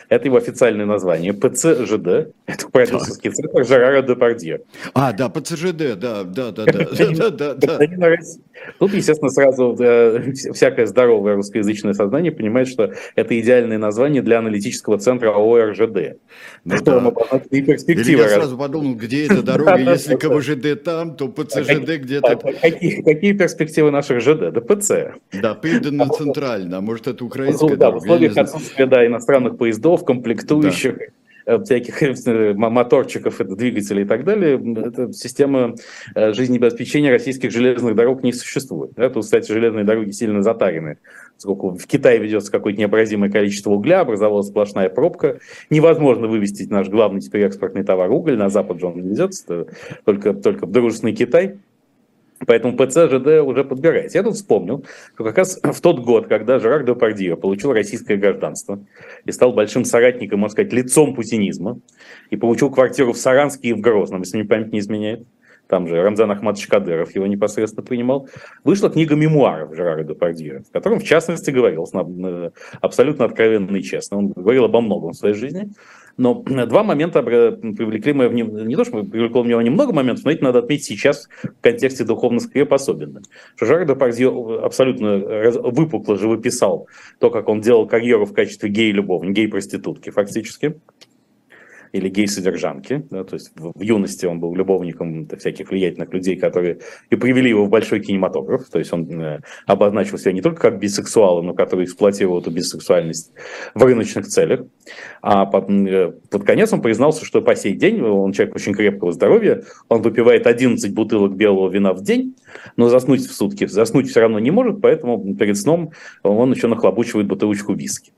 Это его официальное название. ПЦЖД. Это продюсерский центр Жерара Депардье. А, да, ПЦЖД, да, да, да, да. да, Тут, естественно, сразу э, всякое здоровое русскоязычное сознание понимает, что это идеальное название для аналитического центра ООО РЖД. Ну, да. и перспектива. я сразу подумал, где эта дорога, если КВЖД там, то ПЦЖД где-то... Какие перспективы наших ЖД? Да ПЦ. Да, Пивденно-Центрально, а может это украинская Да, в условиях отсутствия иностранных поездов, комплектующих, да. Э, всяких э, моторчиков, двигателей и так далее, эта система э, жизнеобеспечения российских железных дорог не существует. Да? Тут, кстати, железные дороги сильно затарены. Поскольку в Китае ведется какое-то необразимое количество угля, образовалась сплошная пробка. Невозможно вывести наш главный теперь экспортный товар уголь. На Запад же он не везется, только, только в дружественный Китай. Поэтому ПЦ-ЖД уже подбирается. Я тут вспомнил, что как раз в тот год, когда Жерар Депардье получил российское гражданство и стал большим соратником, можно сказать, лицом путинизма, и получил квартиру в Саранске и в Грозном, если мне память не изменяет, там же Рамзан Ахматович Кадыров его непосредственно принимал, вышла книга мемуаров Жерара Депардье, в котором, в частности, говорилось э, абсолютно откровенно и честно. Он говорил обо многом в своей жизни, но два момента привлекли мое внимание, не то, что привлекло мне немного моментов, но это надо отметить сейчас в контексте духовных скреп особенно. Что Жак Депардье абсолютно выпукло живописал то, как он делал карьеру в качестве гей-любовника, гей-проститутки фактически. Или гей-содержанки. Да, то есть в, в юности он был любовником всяких влиятельных людей, которые и привели его в большой кинематограф. То есть он э, обозначил себя не только как бисексуал, но который эксплуатировал эту бисексуальность в рыночных целях. А под, э, под конец он признался, что по сей день, он человек очень крепкого здоровья, он выпивает 11 бутылок белого вина в день, но заснуть в сутки, заснуть все равно не может, поэтому перед сном он еще нахлобучивает бутылочку виски.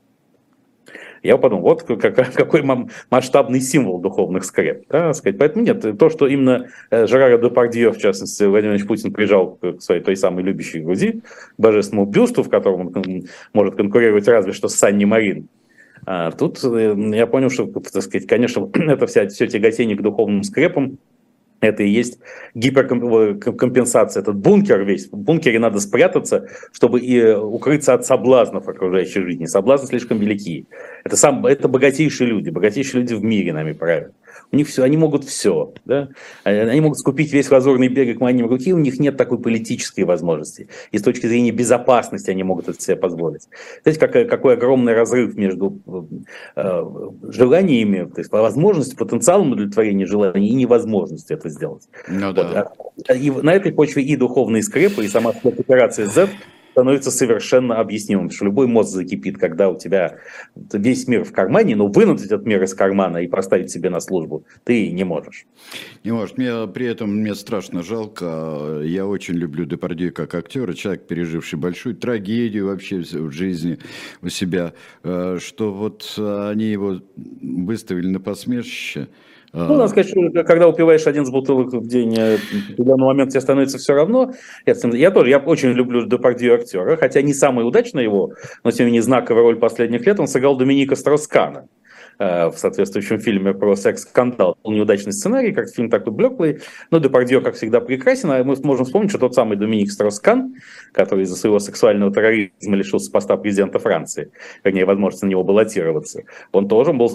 Я подумал, вот какой масштабный символ духовных скреп. Да, сказать. Поэтому нет, то, что именно э, Жерара Депардье, в частности, Владимир Ильич Путин прижал к своей той самой любящей груди, божественному бюсту, в котором он может конкурировать разве что с Санни Марин, а тут э, я понял, что, так сказать, конечно, это вся, все тяготение к духовным скрепам, это и есть гиперкомпенсация, этот бункер весь. В бункере надо спрятаться, чтобы и укрыться от соблазнов окружающей жизни. Соблазны слишком велики. Это, сам, это богатейшие люди, богатейшие люди в мире нами правят. У них все, они могут все. Да? Они могут скупить весь лазурный берег манием руки, у них нет такой политической возможности. И с точки зрения безопасности они могут это себе позволить. Знаете, какой, какой огромный разрыв между э, желаниями, то есть возможностью, потенциалом удовлетворения желаний и невозможностью это сделать. Ну, вот. да. А, и на этой почве и духовные скрепы, и сама операция Z становится совершенно объяснимым, что любой мозг закипит, когда у тебя весь мир в кармане, но вынуть этот мир из кармана и поставить себе на службу ты не можешь. Не можешь. Мне при этом мне страшно жалко. Я очень люблю Депардье как актера, человек, переживший большую трагедию вообще в жизни у себя, э, что вот они его выставили на посмешище. Ну, надо сказать, что когда упиваешь один с бутылок в день, э, в определенный момент тебе становится все равно. Я, я тоже, я очень люблю Депардью актера, хотя не самый удачный его, но тем не менее знаковая роль последних лет, он сыграл Доминика Строскана. Э, в соответствующем фильме про секс-скандал. Был неудачный сценарий, как фильм такой блеклый, но Депардье, как всегда, прекрасен. А мы можем вспомнить, что тот самый Доминик Строскан, который из-за своего сексуального терроризма лишился поста президента Франции, вернее, возможности на него баллотироваться, он тоже был,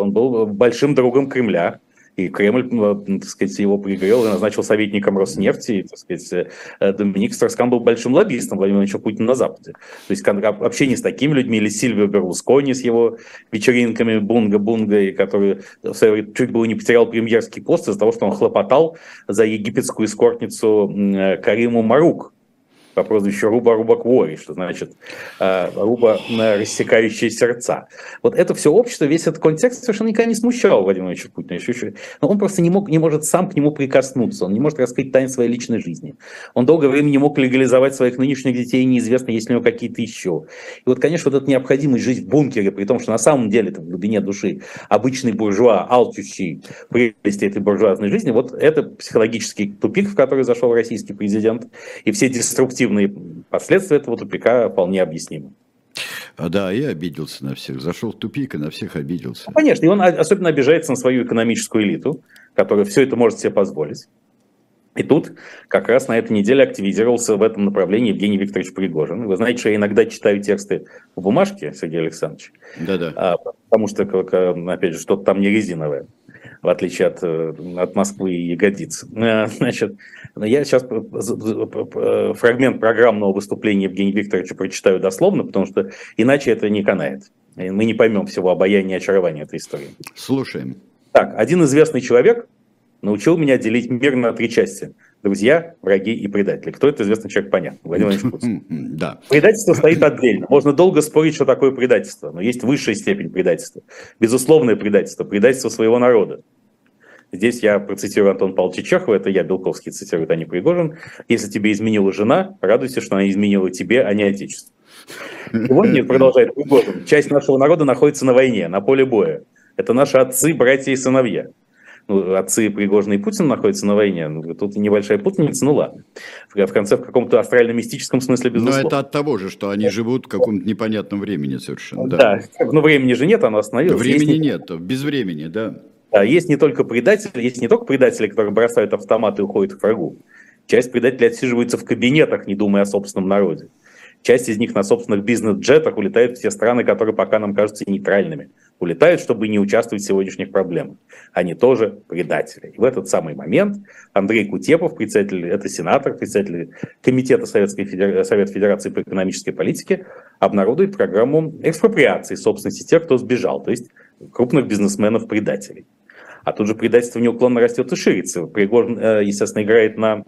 он был большим другом Кремля, и Кремль, так сказать, его пригрел и назначил советником Роснефти. И, так сказать, э, Доминик Страскан был большим лоббистом Владимира Владимировича Путина на Западе. То есть общение с такими людьми, или Сильвио Берлускони с его вечеринками бунга-бунга, который чуть было не потерял премьерский пост из-за того, что он хлопотал за египетскую эскортницу э, Кариму Марук, по прозвищу Руба Руба Квори, что значит э, Руба рассекающие сердца. Вот это все общество, весь этот контекст совершенно никогда не смущал Владимира Владимировича Путина. Но он просто не, мог, не может сам к нему прикоснуться, он не может раскрыть тайн своей личной жизни. Он долгое время не мог легализовать своих нынешних детей, неизвестно, есть ли у него какие-то еще. И вот, конечно, вот эта необходимость жить в бункере, при том, что на самом деле в глубине души обычный буржуа, алчущий прелести этой буржуазной жизни, вот это психологический тупик, в который зашел российский президент, и все деструктивные негативные последствия этого тупика вполне объяснимы. А, да, я обиделся на всех. Зашел в тупик и на всех обиделся. Ну, конечно, и он особенно обижается на свою экономическую элиту, которая все это может себе позволить. И тут как раз на этой неделе активизировался в этом направлении Евгений Викторович Пригожин. Вы знаете, что я иногда читаю тексты в бумажке, Сергей Александрович. Да-да. А, потому что, опять же, что-то там не резиновое в отличие от, э, от Москвы и ягодиц. Э, значит, я сейчас фрагмент программного выступления Евгения Викторовича прочитаю дословно, потому что иначе это не канает. Мы не поймем всего обаяния и очарования этой истории. Слушаем. Так, один известный человек научил меня делить мир на три части. Друзья, враги и предатели. Кто это известный человек, понятно. Владимир Путин. Да. Предательство стоит отдельно. Можно долго спорить, что такое предательство, но есть высшая степень предательства. Безусловное предательство, предательство своего народа. Здесь я процитирую Антона Павловича Чехова, это я, Белковский, цитирую, а не Пригожин. Если тебе изменила жена, радуйся, что она изменила тебе, а не отечество. Сегодня, продолжает Пригожин, часть нашего народа находится на войне, на поле боя. Это наши отцы, братья и сыновья. Ну, отцы Пригожина и Путин находятся на войне. Ну, тут небольшая путаница, ну ладно. В конце, в каком-то астрально-мистическом смысле, безусловно. Но это от того же, что они живут в каком-то непонятном времени совершенно. Да, да. но времени же нет, оно остановилось. Времени есть... нет, без времени, да. Да, есть не только предатели, есть не только предатели, которые бросают автоматы и уходят к врагу. Часть предателей отсиживается в кабинетах, не думая о собственном народе. Часть из них на собственных бизнес-джетах улетает в те страны, которые пока нам кажутся нейтральными. Улетают, чтобы не участвовать в сегодняшних проблемах. Они тоже предатели. И в этот самый момент Андрей Кутепов, председатель, это сенатор, председатель Комитета Советской Федер... Совета Федерации по экономической политике, обнародует программу экспроприации собственности тех, кто сбежал, то есть крупных бизнесменов-предателей. А тут же предательство неуклонно растет и ширится. Пригожин, э, естественно, играет на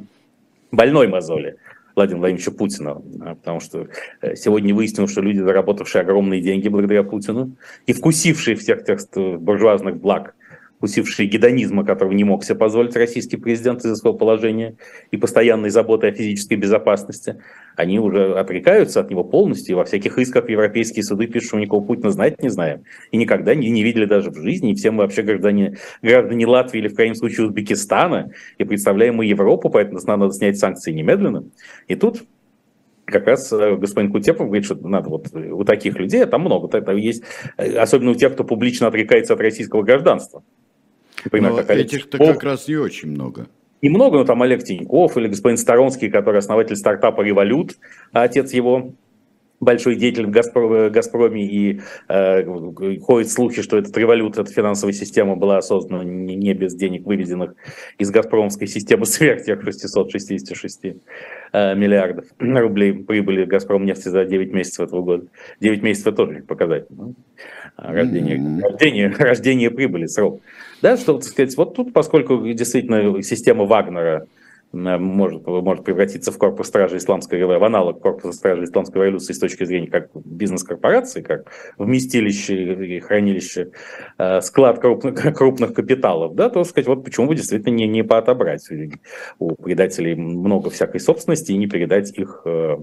больной мозоли. Владимира Владимировича Путина, а, потому что э, сегодня выяснилось, что люди, заработавшие огромные деньги благодаря Путину и вкусившие всех тех буржуазных благ, вкусившие гедонизма, которого не мог себе позволить российский президент из-за своего положения и постоянной заботы о физической безопасности, они уже отрекаются от него полностью, и во всяких исках европейские суды пишут, что никого Путина знать не знаем, и никогда не, не видели даже в жизни, и все мы вообще граждане, граждане Латвии или в крайнем случае Узбекистана, и представляем мы Европу, поэтому надо снять санкции немедленно. И тут как раз э, господин Кутепов говорит, что надо вот у таких людей, а там много, там есть, э, особенно у тех, кто публично отрекается от российского гражданства. Например, как этих-то как раз не очень много. Немного, но там Олег Тиньков или господин Сторонский, который основатель стартапа «Револют», а отец его большой деятель в Газпроме, и э, ходят слухи, что этот револют, эта финансовая система была создана не, не без денег, выведенных из газпромовской системы сверх тех 666 э, миллиардов рублей прибыли Газпром нефти за 9 месяцев этого года. 9 месяцев это тоже показать. Ну, рождение, mm-hmm. рождение, рождение прибыли, срок. Да, что, так сказать, вот тут, поскольку действительно система Вагнера, может, может превратиться в корпус стражи исламской революции, в аналог корпуса стражи исламской революции с точки зрения как бизнес-корпорации, как вместилище, хранилище, э, склад крупных, крупных капиталов, да, то сказать, вот почему бы действительно не, не поотобрать у предателей много всякой собственности и не передать их э,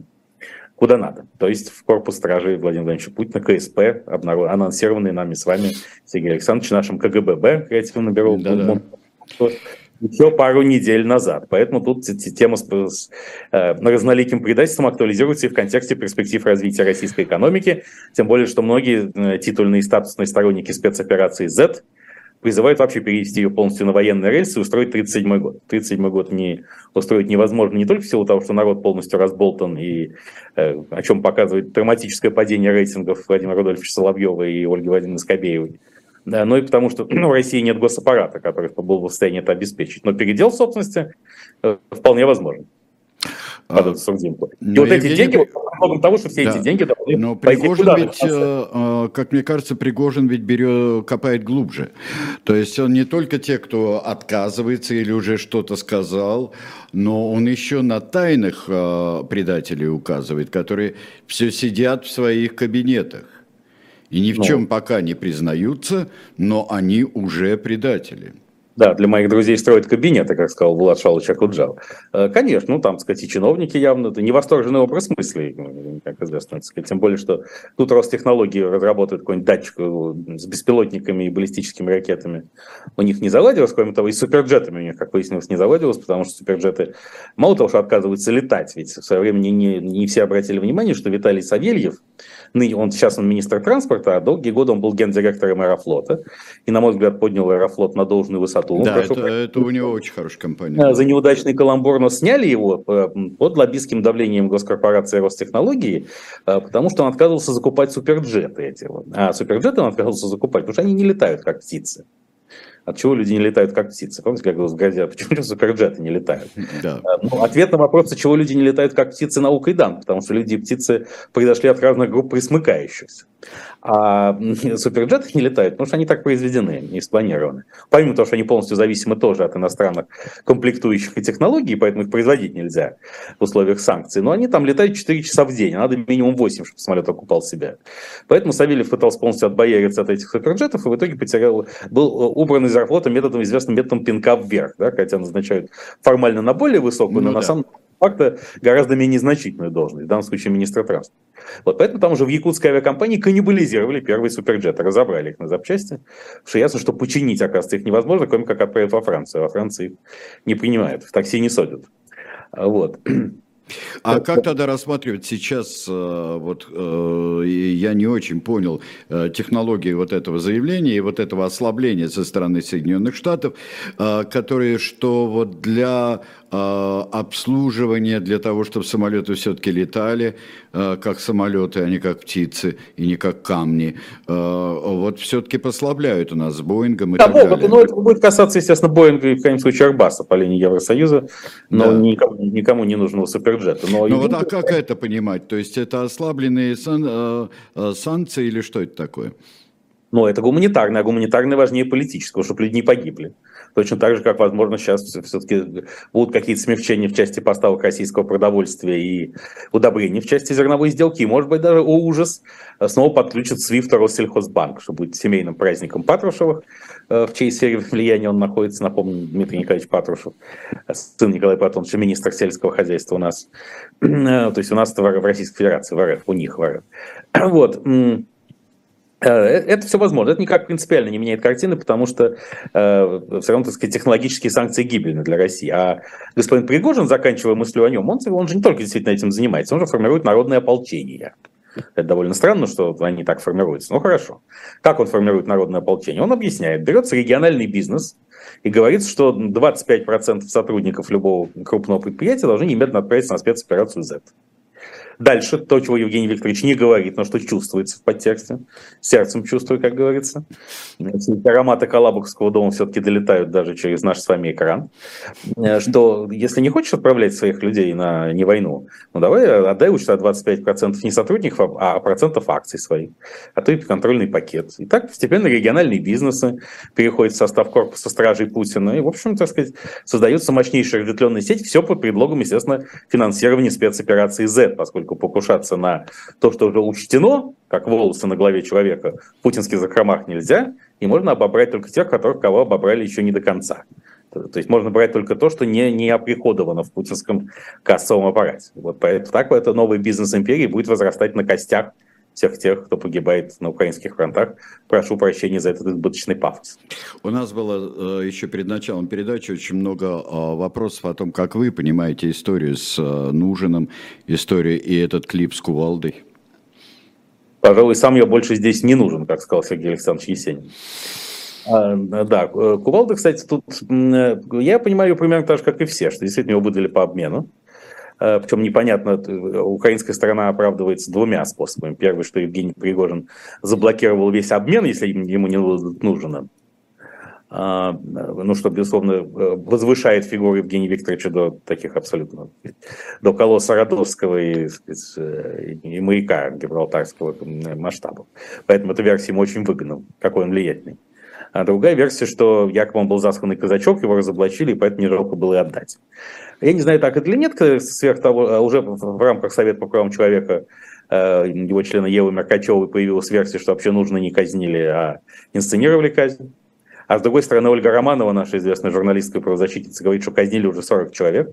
куда надо. То есть в корпус стражи Владимира Владимировича Путина, КСП, анонсированный нами с вами Сергей Александрович, нашим КГББ, креативным бюро. Да -да еще пару недель назад. Поэтому тут тема с, с э, разноликим предательством актуализируется и в контексте перспектив развития российской экономики. Тем более, что многие э, титульные и статусные сторонники спецоперации Z призывают вообще перевести ее полностью на военные рельсы и устроить 37-й год. 37-й год не, устроить невозможно не только в силу того, что народ полностью разболтан, и э, о чем показывает драматическое падение рейтингов Владимира Рудольфовича Соловьева и Ольги Владимировны Скобеевой, да, но и потому, что ну, в России нет госаппарата, который был в состоянии это обеспечить. Но передел собственности э, вполне возможен. Под эту И вот Евгений... эти деньги, вот, того, что все да. эти деньги должны Но Пригожин ведь, э, э, как мне кажется, Пригожин ведь берет, копает глубже. То есть он не только те, кто отказывается или уже что-то сказал, но он еще на тайных предателей указывает, которые все сидят в своих кабинетах и ни в ну, чем пока не признаются, но они уже предатели. Да, для моих друзей строят кабинеты, как сказал Влад Шалович Акуджал. Э, конечно, ну там, так сказать, и чиновники явно, это невосторженный образ мыслей, как известно, так сказать, тем более, что тут Ростехнологии разработают какой-нибудь датчик с беспилотниками и баллистическими ракетами. У них не заладилось, кроме того, и суперджетами у них, как выяснилось, не заладилось, потому что суперджеты мало того, что отказываются летать, ведь в свое время не, не, не все обратили внимание, что Виталий Савельев, ныне он сейчас он министр транспорта, а долгие годы он был гендиректором Аэрофлота, и, на мой взгляд, поднял Аэрофлот на должную высоту. Да, это, про... это у него очень хорошая компания. За неудачный каламбур, но сняли его под лоббистским давлением госкорпорации Ростехнологии, э, потому что он отказывался закупать суперджеты эти. А суперджеты он отказывался закупать, потому что они не летают как птицы. От чего люди не летают как птицы? Помните, как в газете, почему суперджеты не летают? Да. Э, ну, ответ на вопрос, от чего люди не летают как птицы, наука и дан, потому что люди и птицы произошли от разных групп присмыкающихся. А суперджеты не летают, потому что они так произведены, не спланированы. Помимо того, что они полностью зависимы тоже от иностранных комплектующих и технологий, поэтому их производить нельзя в условиях санкций, но они там летают 4 часа в день, а надо минимум 8, чтобы самолет окупал себя. Поэтому Савельев пытался полностью отбояриться от этих суперджетов и в итоге потерял, был убран из зарплаты методом, известным методом пинка вверх, да, хотя назначают формально на более высокую, ну, но да. на самом деле факта гораздо менее значительную должность, в данном случае министра транспорта. Вот поэтому там уже в якутской авиакомпании каннибализировали первые суперджеты, разобрали их на запчасти, что ясно, что починить, оказывается, их невозможно, кроме как отправить во Францию. Во Франции их не принимают, в такси не садят. Вот. А как тогда рассматривать сейчас, э, вот э, я не очень понял э, технологии вот этого заявления и вот этого ослабления со стороны Соединенных Штатов, которые, что вот для обслуживания, для того, чтобы самолеты все-таки летали, как самолеты, а не как птицы и не как камни, вот все-таки послабляют у нас с Боингом и да, так могут, далее. Ну, это будет касаться, естественно, Боинга и, в крайнем случае, Арбаса по линии Евросоюза, но да. никому, никому не нужного супер бюджета. Но ну вот а как это понимать? То есть это ослабленные сан, э, э, санкции или что это такое? Но это гуманитарное, а гуманитарное важнее политического, чтобы люди не погибли. Точно так же, как, возможно, сейчас все-таки будут какие-то смягчения в части поставок российского продовольствия и удобрений в части зерновой сделки. И, может быть, даже, о ужас, снова подключат SWIFT Россельхозбанк, что будет семейным праздником Патрушевых, э, в чьей сфере влияния он находится, напомню, Дмитрий Николаевич Патрушев, сын Николая Платоновича, министр сельского хозяйства у нас. Э, то есть у нас в Российской Федерации, в РФ, у них в РФ. Вот. Э, это все возможно. Это никак принципиально не меняет картины, потому что э, все равно, так сказать, технологические санкции гибельны для России. А господин Пригожин, заканчивая мыслью о нем, он, он же не только действительно этим занимается, он же формирует народное ополчение. Это довольно странно, что они так формируются. Ну хорошо. Как он формирует народное ополчение? Он объясняет. Берется региональный бизнес и говорит, что 25% сотрудников любого крупного предприятия должны немедленно отправиться на спецоперацию Z. Дальше то, чего Евгений Викторович не говорит, но что чувствуется в подтексте. Сердцем чувствую, как говорится. Ароматы Калабухского дома все-таки долетают даже через наш с вами экран. Э, что если не хочешь отправлять своих людей на не войну, ну давай отдай у тебя 25% не сотрудников, а процентов акций своих. А то и контрольный пакет. И так постепенно региональные бизнесы переходят в состав корпуса стражей Путина. И, в общем, так сказать, создается мощнейшая разветвленная сеть. Все под предлогом, естественно, финансирования спецоперации Z, поскольку только покушаться на то, что уже учтено, как волосы на голове человека, в путинских закромах нельзя, и можно обобрать только тех, которых кого обобрали еще не до конца. То есть можно брать только то, что не, не оприходовано в путинском кассовом аппарате. Вот так вот это новый бизнес империи будет возрастать на костях всех тех, кто погибает на украинских фронтах. Прошу прощения за этот избыточный пафос. У нас было э, еще перед началом передачи очень много э, вопросов о том, как вы понимаете историю с э, Нужином, историю и этот клип с Кувалдой. Пожалуй, сам я больше здесь не нужен, как сказал Сергей Александрович Есенин. А, да, Кувалда, кстати, тут я понимаю примерно так же, как и все, что действительно его выдали по обмену. Э, Причем непонятно, э, украинская сторона оправдывается двумя способами. Первый, что Евгений Пригожин заблокировал весь обмен, если ему не нужно. А, ну, что, безусловно, э, возвышает фигуру Евгения Викторовича до таких абсолютно, до колосса Родовского и, и маяка гибралтарского масштаба. Поэтому эта версия ему очень выгодна, какой он влиятельный. А другая версия, что якобы он был засланный казачок, его разоблачили, и поэтому не жалко было и отдать. Я не знаю, так это или нет, сверх того, а уже в рамках Совета по правам человека э, его члена Евы Меркачевой появилась версия, что вообще нужно не казнили, а инсценировали казнь. А с другой стороны, Ольга Романова, наша известная журналистка и правозащитница, говорит, что казнили уже 40 человек.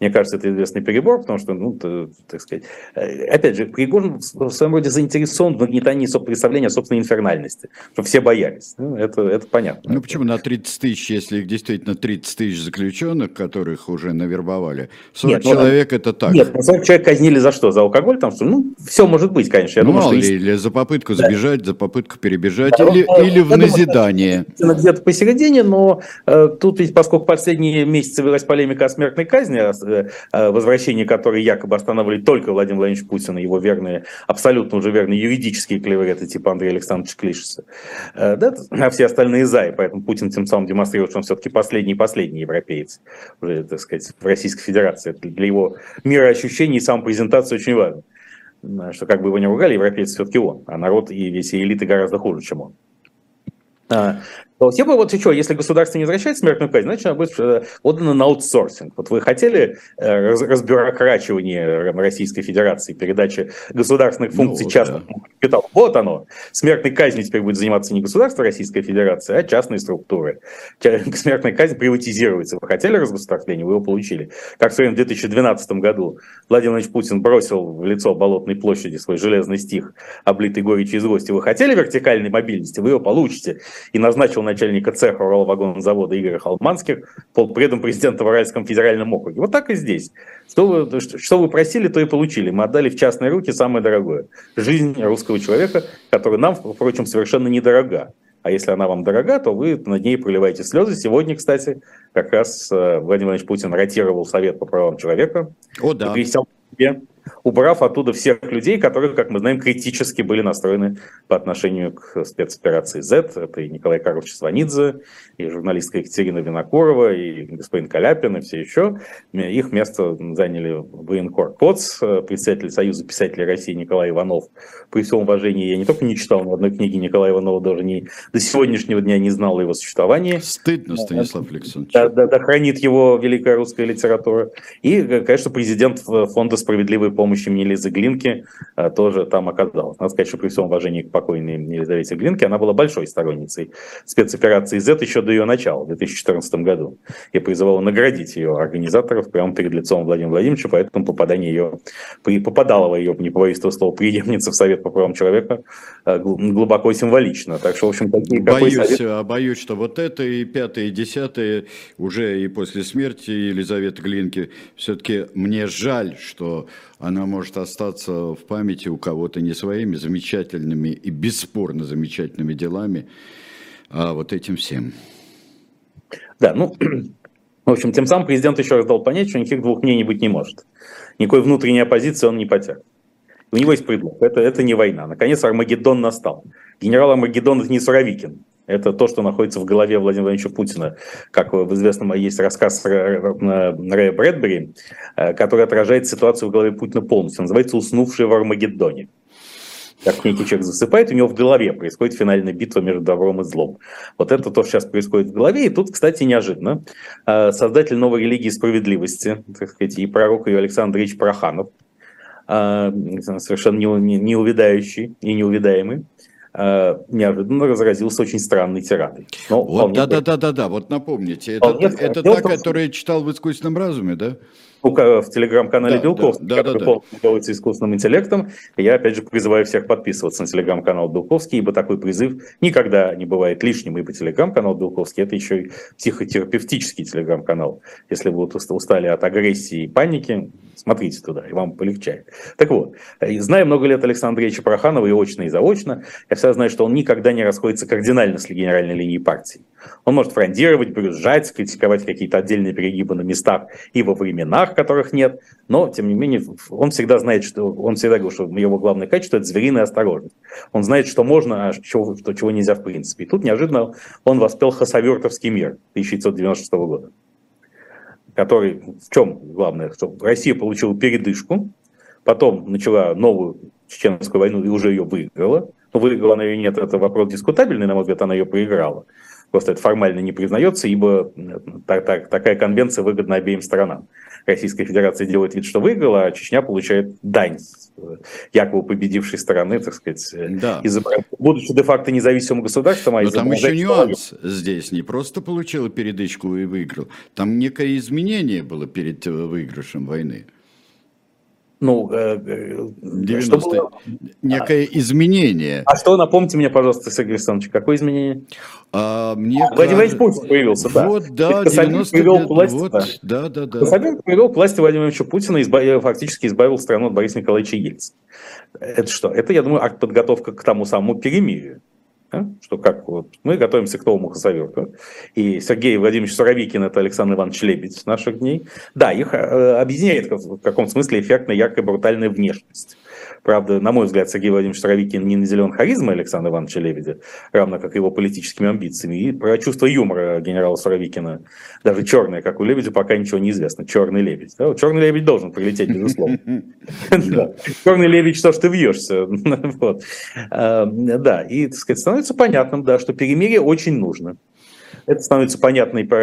Мне кажется, это известный перебор, потому что, ну, то, так сказать, э, опять же, Пригожин в своем роде заинтересован в нагнетании представления о собственной инфернальности, чтобы все боялись. Ну, это, это понятно. Ну, почему на 30 тысяч, если их действительно 30 тысяч заключенных, которых уже навербовали, 40 нет, ну, человек ну, это так? Нет, 40 человек казнили за что? За алкоголь? Там, что? Ну, все может быть, конечно. Я ну, думаю, мало что ли, есть... или за попытку забежать, да. за попытку перебежать, да, или, ну, или в назидание. Думаю, где-то посередине, но э, тут ведь, поскольку последние месяцы велась полемика о смертной казни, а возвращение которые якобы останавливали только Владимир Владимирович Путин и его верные, абсолютно уже верные юридические клеветы типа Андрея Александровича Клишеса. Э, да, а все остальные за, и поэтому Путин тем самым демонстрирует, что он все-таки последний-последний европеец, уже, так сказать, в Российской Федерации. Это для его мироощущений и самопрезентации очень важно что как бы его не ругали, европейцы все-таки он, а народ и весь элиты гораздо хуже, чем он. А, то есть, вот что, если государство не возвращает смертную казнь, значит, она будет э, отдана на аутсорсинг. Вот вы хотели э, разбюрокрачивания Российской Федерации, передачи государственных ну функций ну, частному да. капиталу. Вот оно. Смертной казнью теперь будет заниматься не государство Российской Федерации, а частные структуры. Смертная казнь приватизируется. Вы хотели разгосударствление, вы его получили. Как в своем 2012 году Владимир Владимирович Путин бросил в лицо Болотной площади свой железный стих, облитый горечью и злостью. Вы хотели вертикальной мобильности, вы ее получите. И назначил начальника цеха Уралвагонзавода Игоря Халманских полпредом президента в Уральском федеральном округе. Вот так и здесь. Что вы, что вы просили, то и получили. Мы отдали в частные руки самое дорогое. Жизнь русского человека, которая нам, впрочем, совершенно недорога. А если она вам дорога, то вы над ней проливаете слезы. Сегодня, кстати, как раз э, Владимир Владимирович Путин ротировал Совет по правам человека. О, да. Себе убрав оттуда всех людей, которые, как мы знаем, критически были настроены по отношению к спецоперации Z. Это и Николай Карлович Сванидзе, и журналистка Екатерина Винокурова, и господин Каляпин, и все еще. Их место заняли военкор Коц, председатель Союза писателей России Николай Иванов. При всем уважении я не только не читал ни одной книги Николая Иванова, даже не, до сегодняшнего дня не знал его существовании. Стыдно, Станислав Александрович. Да, да, да, хранит его великая русская литература. И, конечно, президент Фонда справедливой помощи имени Лизы Глинки а, тоже там оказался. Надо сказать, что при всем уважении к покойной Елизавете Глинке, она была большой сторонницей спецоперации Z еще до ее начала, в 2014 году. И призывала наградить ее организаторов прямо перед лицом Владимира Владимировича, поэтому попадание ее, попадало ее, не побоюсь этого слова, преемница в Совет по правам человека а, глубоко символично. Так что, в общем, такие, боюсь, совет... А, боюсь, что вот это и пятое, и десятое уже и после смерти Елизаветы Глинки, все-таки мне жаль, что она может остаться в памяти у кого-то не своими замечательными и бесспорно замечательными делами, а вот этим всем. Да, ну, в общем, тем самым президент еще раз дал понять, что никаких двух мнений быть не может. Никакой внутренней оппозиции он не потянет. У него есть предлог. Это, это не война. Наконец Армагеддон настал. Генерал Армагеддон – это не Суровикин. Это то, что находится в голове Владимира Владимировича Путина. Как в известном есть рассказ Рэя Брэдбери, э, который отражает ситуацию в голове Путина полностью. называется «Уснувший в Армагеддоне». Как некий человек засыпает, у него в голове происходит финальная битва между добром и злом. Вот это то, что сейчас происходит в голове. И тут, кстати, неожиданно, э, создатель новой религии справедливости, так сказать, и пророк ее Александр Ильич Проханов, э, совершенно неувидающий и неувидаемый, Э, неожиданно разразился очень странной тирадой. вот, да, да, да, да, да, вот напомните, это, это та, которая читал в искусственном разуме, да? В телеграм-канале да, Белковский, да, да, который да, полностью делается искусственным интеллектом. Я, опять же, призываю всех подписываться на телеграм-канал Белковский, ибо такой призыв никогда не бывает лишним, ибо телеграм-канал Белковский – это еще и психотерапевтический телеграм-канал. Если вы устали от агрессии и паники, смотрите туда, и вам полегчает. Так вот, зная много лет Александра Ильича Проханова и очно, и заочно, я всегда знаю, что он никогда не расходится кардинально с генеральной линией партии. Он может фрондировать, брюзжать, критиковать какие-то отдельные перегибы на местах и во временах, которых нет, но, тем не менее, он всегда знает, что он всегда говорит, что его главное качество – это звериная осторожность. Он знает, что можно, а чего, что, чего нельзя в принципе. И тут неожиданно он воспел Хасавертовский мир 1996 года, который в чем главное, что Россия получила передышку, потом начала новую чеченскую войну и уже ее выиграла. Но выиграла она ее нет, это вопрос дискутабельный, на мой взгляд, она ее проиграла. Просто это формально не признается, ибо так, так, такая конвенция выгодна обеим сторонам. Российская Федерация делает вид, что выиграла, а Чечня получает дань якобы победившей стороны, так сказать, да. изобраз... будучи де-факто независимым государством. А Но там еще нюанс здесь, не просто получила передышку и выиграл, там некое изменение было перед выигрышем войны ну, 90 э, что некое а, изменение. А что, напомните мне, пожалуйста, Сергей Александрович, какое изменение? А, мне Владимир Владимирович Путин появился, да. Вот, да, 90 привел лет, власть, вот, да, да, да. Кособин привел к власти Владимира Владимировича Путина и избав... фактически избавил страну от Бориса Николаевича Ельцина. Это что? Это, я думаю, акт подготовка к тому самому перемирию. Да? Что как вот, мы готовимся к новому хасаверту. И Сергей Владимирович Суровикин – это Александр Иванович Лебедь наших дней. Да, их э, объединяет в каком смысле эффектная, яркая, брутальная внешность. Правда, на мой взгляд, Сергей Владимирович Суровикин не наделен харизмой Александра Ивановича Лебедя, равно как и его политическими амбициями. И про чувство юмора генерала Суровикина, даже черное, как у Лебедя, пока ничего не известно. Черный лебедь. Да? Черный лебедь должен прилететь, безусловно. Черный лебедь, что ж ты вьешься? А, да, и, становится понятным, да, что перемирие очень нужно. Это становится понятно и по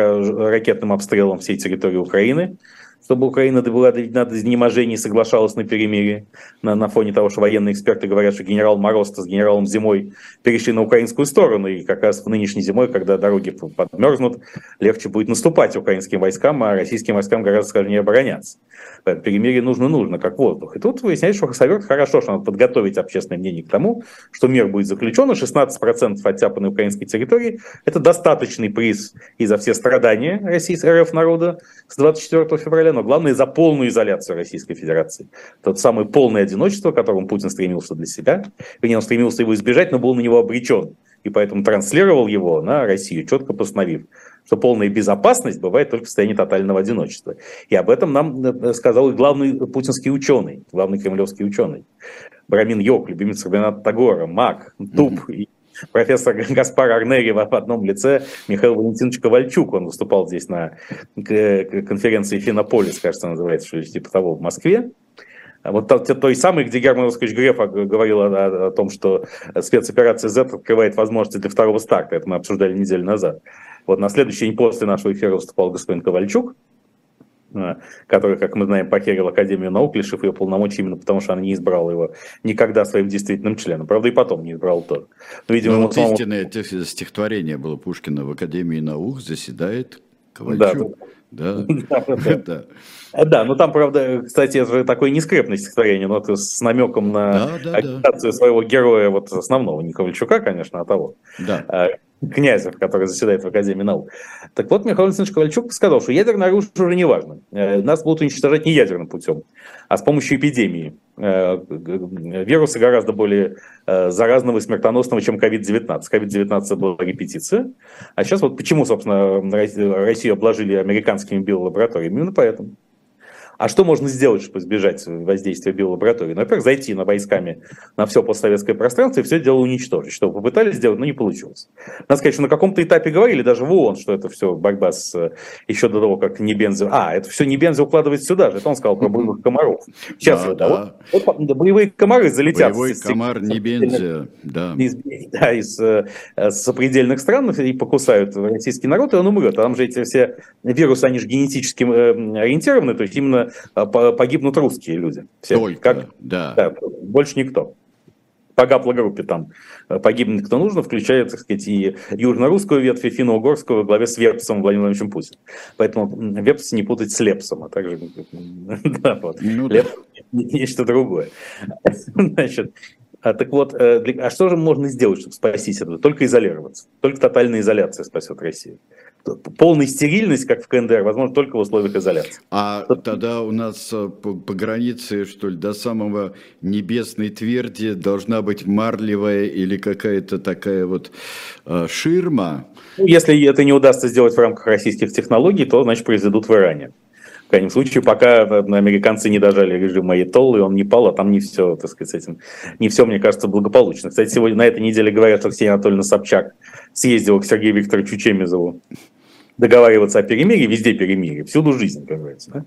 ракетным обстрелам всей территории Украины чтобы Украина была доведена до изнеможения и соглашалась на перемирие, на, на фоне того, что военные эксперты говорят, что генерал Мороз с генералом Зимой перешли на украинскую сторону, и как раз в нынешней зимой, когда дороги подмерзнут, легче будет наступать украинским войскам, а российским войскам гораздо сложнее обороняться. Поэтому перемирие нужно-нужно, как воздух. И тут выясняется, что Хасавюрт хорошо, что надо подготовить общественное мнение к тому, что мир будет заключен, и 16% оттяпанной украинской территории – это достаточный приз и за все страдания России, РФ народа с 24 февраля но главное за полную изоляцию Российской Федерации. Тот самое полное одиночество, к которому Путин стремился для себя. Вернее, он стремился его избежать, но был на него обречен и поэтому транслировал его на Россию, четко постановив, что полная безопасность бывает только в состоянии тотального одиночества. И об этом нам э, сказал и главный путинский ученый, главный кремлевский ученый. Брамин Йок, любимец Робината Тагора, Мак, Туп mm-hmm. и профессор Гаспар Арнери в одном лице, Михаил Валентинович Ковальчук, он выступал здесь на конференции Финополис, кажется, называется, что типа того, в Москве. Вот той самой, где Герман Рускович Греф говорил о, о том, что спецоперация Z открывает возможности для второго старта. Это мы обсуждали неделю назад. Вот на следующий день после нашего эфира выступал господин Ковальчук, который, как мы знаем, похерил Академию наук, лишив ее полномочий именно потому, что она не избрала его никогда своим действительным членом. Правда, и потом не избрал тот. Но, видимо, Но вот самому... истинное стихотворение было Пушкина в Академии наук заседает Ковальчук. Да, да. да. Да, ну там, правда, кстати, это такое нескрепное стихотворение, но это с намеком на да, да, агитацию да. своего героя, вот основного, не Ковальчука, конечно, а того. Да. А, Князев, который заседает в Академии наук. Так вот, Михаил Александрович Ковальчук сказал, что ядерное оружие уже не важно. Э, нас будут уничтожать не ядерным путем, а с помощью эпидемии. Э, вирусы гораздо более э, заразного и смертоносного, чем COVID-19. COVID-19 была репетиция. А сейчас вот почему, собственно, Россию обложили американскими биолабораториями? Именно поэтому. А что можно сделать, чтобы избежать воздействия биолаборатории? Ну, во-первых, зайти на войсками на все постсоветское пространство и все дело уничтожить. Что попытались сделать, но не получилось. Надо сказать, что на каком-то этапе говорили даже в ООН, что это все борьба с еще до того, как не бензин. А, это все не бензин укладывается сюда же. Это он сказал про боевых комаров. Сейчас да, да. Вот, вот, боевые комары залетят. Боевой комар не бензин, да. Из, да, из э, сопредельных стран и покусают российский народ, и он умрет. А там же эти все вирусы, они же генетически э, ориентированы, то есть именно Э, погибнут русские люди. Все. Только, как, да. да. Больше никто. По гаплогруппе там э, погибнет кто нужно, включая, так сказать, и южно-русскую ветвь, и финно-угорскую во главе с Верпсом Владимиром Владимировичем Путиным. Поэтому Верпс не путать с Лепсом, а также да, вот. ну, Лепс нечто другое. Значит, а, так вот, э, для, а что же можно сделать, чтобы спастись этого? Только изолироваться. Только тотальная изоляция спасет Россию полная стерильность, как в КНДР, возможно, только в условиях изоляции. А тогда у нас э, по, по границе, что ли, до самого небесной тверди должна быть марлевая или какая-то такая вот э, ширма? Ну, если это не удастся сделать в рамках российских технологий, то, значит, произведут в Иране. В крайнем случае, пока э, американцы не дожали режим Айтоллы, он не пал, а там не все, так сказать, с этим, не все, мне кажется, благополучно. Кстати, сегодня на этой неделе говорят, что Ксения Анатольевна Собчак съездила к Сергею Викторовичу Чемизову договариваться о перемирии, везде перемирие, всюду жизнь, как говорится, да?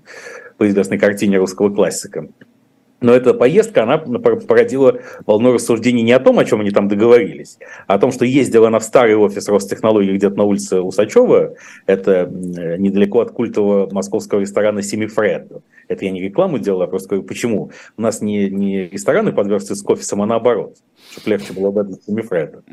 по известной картине русского классика. Но эта поездка, она породила волну рассуждений не о том, о чем они там договорились, а о том, что ездила она в старый офис Ростехнологий где-то на улице Усачева, это недалеко от культового московского ресторана Семифредо. Это я не рекламу делал, а просто говорю, почему. У нас не, не рестораны подвергся с офисом, а наоборот, чтобы легче было об этом Семифредо.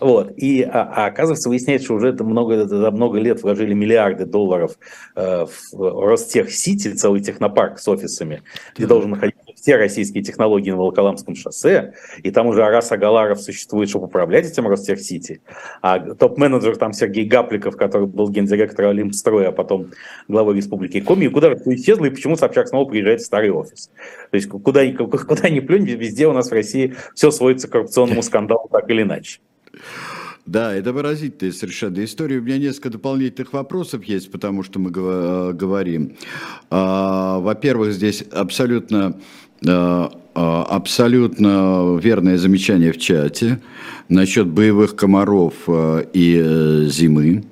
Вот. И, а, а оказывается, выясняется, что уже это много, за много лет вложили миллиарды долларов э, в Ростех-Сити, целый технопарк с офисами, где должен находиться все российские технологии на Волоколамском шоссе, и там уже Арас Агаларов существует, чтобы управлять этим Ростехсити. А топ-менеджер там Сергей Гапликов, который был гендиректором Олимпстроя, а потом главой Республики Коми, куда все исчезло, и почему Собчак снова приезжает в старый офис. То есть куда, куда ни плюнь, везде у нас в России все сводится к коррупционному скандалу так или иначе. Да, это выразительная совершенно история. У меня несколько дополнительных вопросов есть, потому что мы говорим. А, во-первых, здесь абсолютно Э, э, абсолютно верное замечание в чате насчет боевых комаров э, и зимы.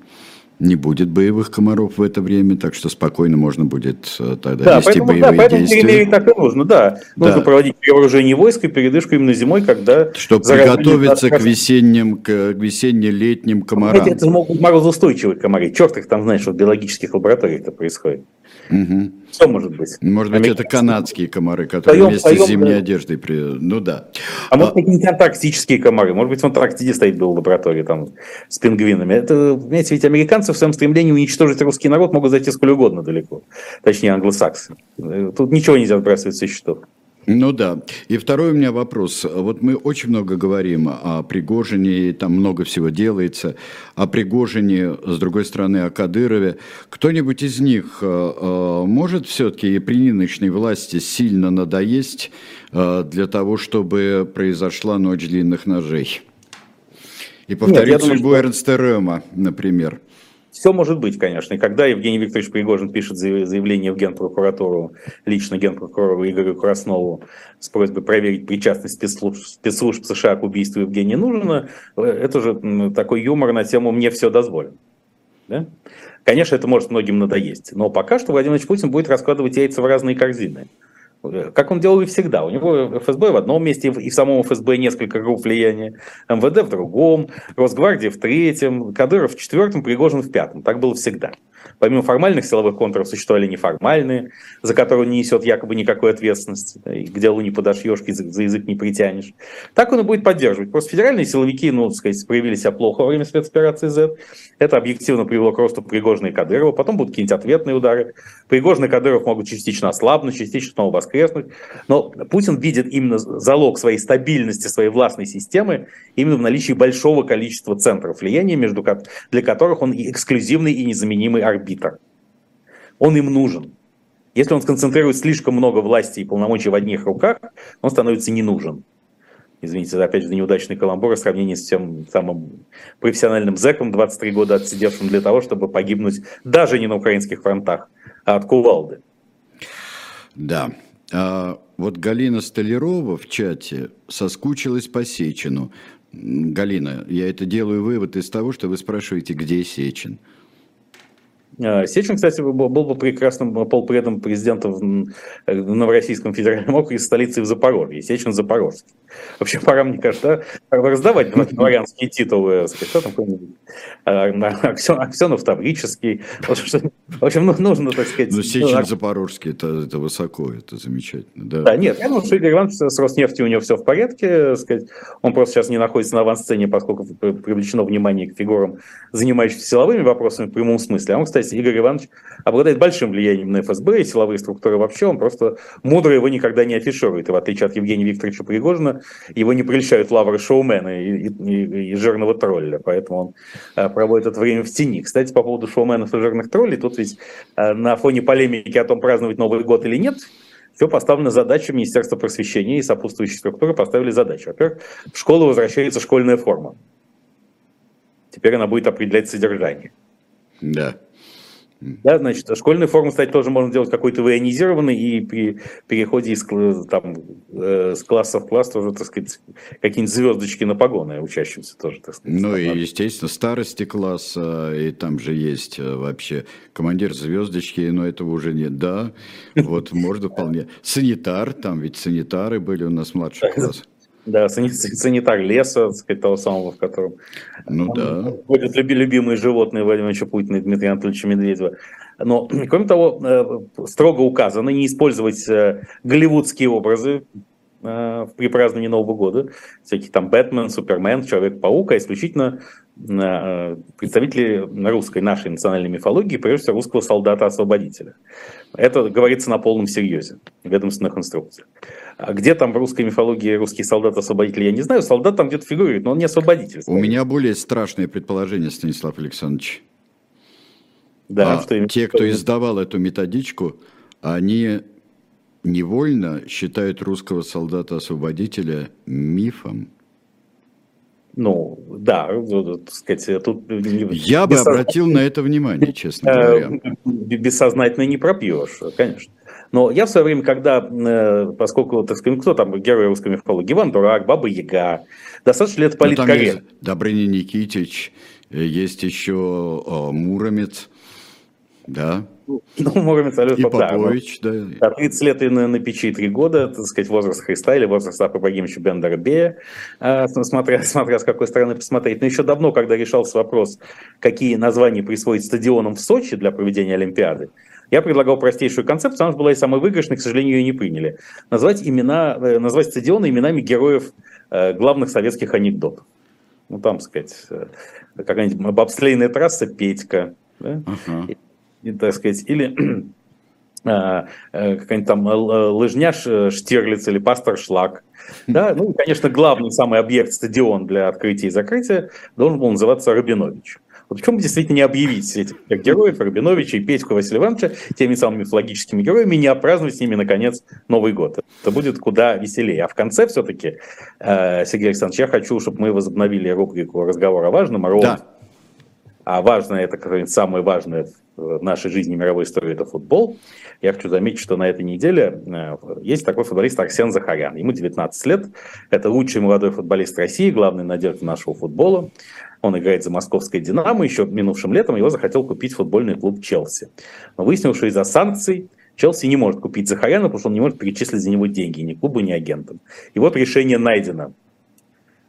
Не будет боевых комаров в это время, так что спокойно можно будет тогда да, вести поэтому, боевые да, поэтому действия. так и нужно, да. Нужно да. проводить перевооружение войск и передышку именно зимой, когда... Чтобы приготовиться к весенним, к весенне-летним комарам. Это могут морозоустойчивые комары. Черт их там, знаешь, в биологических лабораториях это происходит. Угу. Что может быть? Может быть, это канадские комары, которые своем, вместе своем, с зимней да. одеждой. При... Ну да. А, а может быть, не антарктические комары. Может быть, в Антарктиде стоит был лаборатория там с пингвинами. Это, понимаете, ведь американцы в своем стремлении уничтожить русский народ могут зайти сколь угодно далеко. Точнее, англосаксы. Тут ничего нельзя сбрасывать со счетов. Ну да. И второй у меня вопрос. Вот мы очень много говорим о Пригожине, там много всего делается, о Пригожине, с другой стороны, о Кадырове. Кто-нибудь из них э, э, может все-таки при нынешней власти сильно надоесть э, для того, чтобы произошла ночь длинных ножей? И повторить Нет, судьбу думаю, Эрнста Рема, например. Все может быть, конечно. И когда Евгений Викторович Пригожин пишет заявление в Генпрокуратуру, лично Генпрокурору Игорю Краснову с просьбой проверить причастность спецслужб, спецслужб США к убийству Евгения Нужина, это же такой юмор на тему «мне все дозволено». Да? Конечно, это может многим надоесть, но пока что Владимир Путин будет раскладывать яйца в разные корзины. Как он делал и всегда. У него ФСБ в одном месте, и в самом ФСБ несколько групп влияния, МВД в другом, Росгвардия в третьем, Кадыров в четвертом, Пригожин в пятом. Так было всегда. Помимо формальных силовых контуров существовали неформальные, за которые он не несет якобы никакой ответственности, да, и к делу не подошьешь, за, за язык не притянешь. Так он и будет поддерживать. Просто федеральные силовики, ну, так сказать, проявили себя плохо во время спецоперации Z. Это объективно привело к росту Пригожина и Кадырова. Потом будут какие-нибудь ответные удары. Пригожин и Кадыров могут частично ослабнуть, частично снова воскреснуть. Но Путин видит именно залог своей стабильности, своей властной системы именно в наличии большого количества центров влияния, между, для которых он эксклюзивный и незаменимый арбитр. Он им нужен. Если он сконцентрирует слишком много власти и полномочий в одних руках, он становится не нужен. Извините, опять же, неудачный каламбур в сравнении с тем самым профессиональным зэком, 23 года отсидевшим для того, чтобы погибнуть даже не на украинских фронтах, а от кувалды. Да. А вот Галина Столярова в чате соскучилась по Сечину. Галина, я это делаю вывод из того, что вы спрашиваете, где Сечин. А, Сечин, кстати, был, был бы прекрасным полпредом президента в Новороссийском федеральном округе столицы в Запорожье. Сечин Запорожский. Вообще пора, мне кажется, раздавать дворянские титулы. Что там а, Аксенов Таврический. В общем, ну, нужно, так сказать... Но ну, Сечин ну, Запорожский, это, это высоко, это замечательно. Да, да нет, я думаю, что Игорь Иванович с Роснефтью у него все в порядке. Сказать. Он просто сейчас не находится на авансцене, поскольку привлечено внимание к фигурам, занимающимся силовыми вопросами в прямом смысле. А он, кстати, Игорь Иванович обладает большим влиянием на ФСБ и силовые структуры вообще. Он просто мудро его никогда не афиширует. И в отличие от Евгения Викторовича Пригожина, его не прельщают лавры шоумена и, и, и жирного тролля, поэтому он а, проводит это время в тени. Кстати, по поводу шоуменов и жирных троллей, тут ведь а, на фоне полемики о том, праздновать Новый год или нет, все поставлено задача Министерства просвещения и сопутствующие структуры поставили задачу. Во-первых, в школу возвращается школьная форма. Теперь она будет определять содержание. Да. Да, значит, школьную форму, кстати, тоже можно делать какой-то военизированный, и при переходе из, там, э, с класса в класс тоже, так сказать, какие-нибудь звездочки на погоны учащимся тоже, так сказать. Ну и, естественно, старости класса, и там же есть э, вообще командир звездочки, но этого уже нет, да, вот можно вполне. Санитар, там ведь санитары были у нас младший класс. Да, санитар леса, так сказать, того самого, в котором ну, да. ходят люби, любимые животные Владимира Путина и Дмитрия Анатольевича Медведева. Но, кроме того, э, строго указано не использовать э, голливудские образы э, при праздновании Нового года, всякие там Бэтмен, Супермен, Человек-паук, а исключительно представители русской, нашей национальной мифологии, прежде всего русского солдата-освободителя. Это говорится на полном серьезе в ведомственных инструкциях. А где там в русской мифологии русский солдат-освободитель, я не знаю. Солдат там где-то фигурирует, но он не освободитель. У меня более страшное предположение, Станислав Александрович. Да, а что те, кто издавал эту методичку, они невольно считают русского солдата-освободителя мифом. Ну, да, так сказать, тут... Я бы обратил на это внимание, честно говоря. Бессознательно не пропьешь, конечно. Но я в свое время, когда, э, поскольку, так сказать, кто там герой русской мифологии, Иван Дурак, Баба Яга, достаточно лет политкорректно. Ну, Добрыня Никитич, э, есть еще Муромец, да. Ну, Муромец, Алёш, и Попович, да. да. 30 лет и на, на печи 3 года, так сказать, возраст Христа или возраст Апа Ибрагимовича Бендера а, смотря, смотря с какой стороны посмотреть. Но еще давно, когда решался вопрос, какие названия присвоить стадионам в Сочи для проведения Олимпиады, я предлагал простейшую концепцию, она была и самой выигрышной, к сожалению, ее не приняли. Назвать, имена, э, назвать стадионы именами героев э, главных советских анекдотов. Ну, там, сказать, э, какая-нибудь бобслейная трасса Петька, да? uh-huh. и, так сказать, или какая-нибудь там лыжня Штирлиц или пастор Шлак. Да? Ну, конечно, главный самый объект стадион для открытия и закрытия должен был называться Рабинович. Вот почему бы действительно не объявить этих героев, Рабиновича и Петьку Василия Ивановича теми самыми мифологическими героями и не отпраздновать с ними, наконец, Новый год. Это будет куда веселее. А в конце все-таки, э, Сергей Александрович, я хочу, чтобы мы возобновили рубрику «Разговор о важном», о да. А важное, это, как самое важное в нашей жизни мировой истории, это футбол. Я хочу заметить, что на этой неделе э, есть такой футболист Арсен Захарян. Ему 19 лет. Это лучший молодой футболист России, главный надежда нашего футбола. Он играет за московское «Динамо». Еще минувшим летом его захотел купить футбольный клуб «Челси». Но выяснилось, что из-за санкций Челси не может купить Захаряна, потому что он не может перечислить за него деньги ни клубу, ни агентам. И вот решение найдено.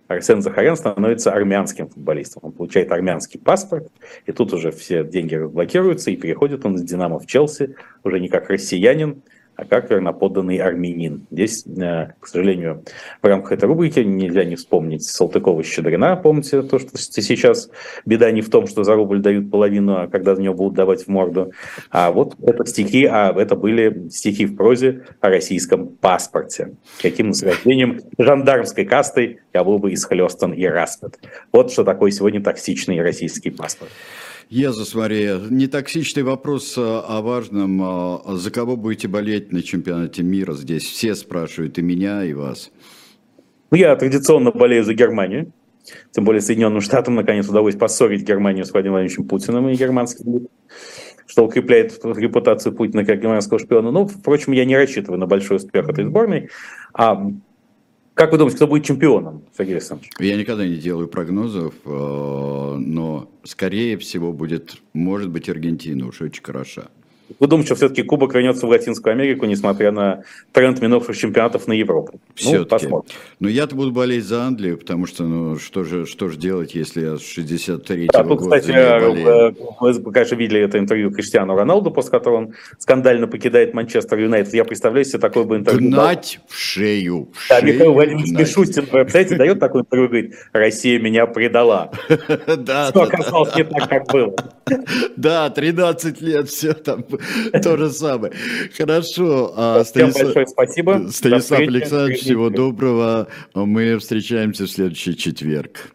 Арсен Захарян становится армянским футболистом. Он получает армянский паспорт, и тут уже все деньги разблокируются, и переходит он из «Динамо» в «Челси», уже не как россиянин, а как верноподданный армянин. Здесь, э, к сожалению, в рамках этой рубрики нельзя не вспомнить Салтыкова Щедрина. Помните то, что сейчас беда не в том, что за рубль дают половину, а когда за него будут давать в морду. А вот это стихи, а это были стихи в прозе о российском паспорте. Каким наслаждением жандармской кастой я был бы исхлестан и распят. Вот что такое сегодня токсичный российский паспорт. Езус Мария, не токсичный вопрос а, о важном. А, за кого будете болеть на чемпионате мира? Здесь все спрашивают и меня, и вас. Ну, я традиционно болею за Германию. Тем более Соединенным Штатам наконец удалось поссорить Германию с Владимиром Владимировичем Путиным и германским что укрепляет репутацию Путина как германского шпиона. Ну, впрочем, я не рассчитываю на большой успех этой сборной. А как вы думаете, кто будет чемпионом, Сергей Александрович? Я никогда не делаю прогнозов, э, но скорее всего будет, может быть, Аргентина уж очень хороша. Вы думаете, что все-таки Кубок вернется в Латинскую Америку, несмотря на тренд минувших чемпионатов на Европу? Все-таки. Ну, посмотрим. Но я-то буду болеть за Англию, потому что, ну, что же, что же делать, если я с 63-го да, тут, года кстати, вы, конечно, видели это интервью Криштиану Роналду, после которого он скандально покидает Манчестер Юнайтед. Я представляю себе такое бы интервью. Гнать в шею. В да, шею Михаил Владимирович Мишустин, представляете, дает такое интервью, говорит, Россия меня предала. Да. Все оказалось не так, как было. Да, 13 лет, все там то же самое. Хорошо. А, Всем большое спасибо. Станислав Александрович, всего доброго. Мы встречаемся в следующий четверг.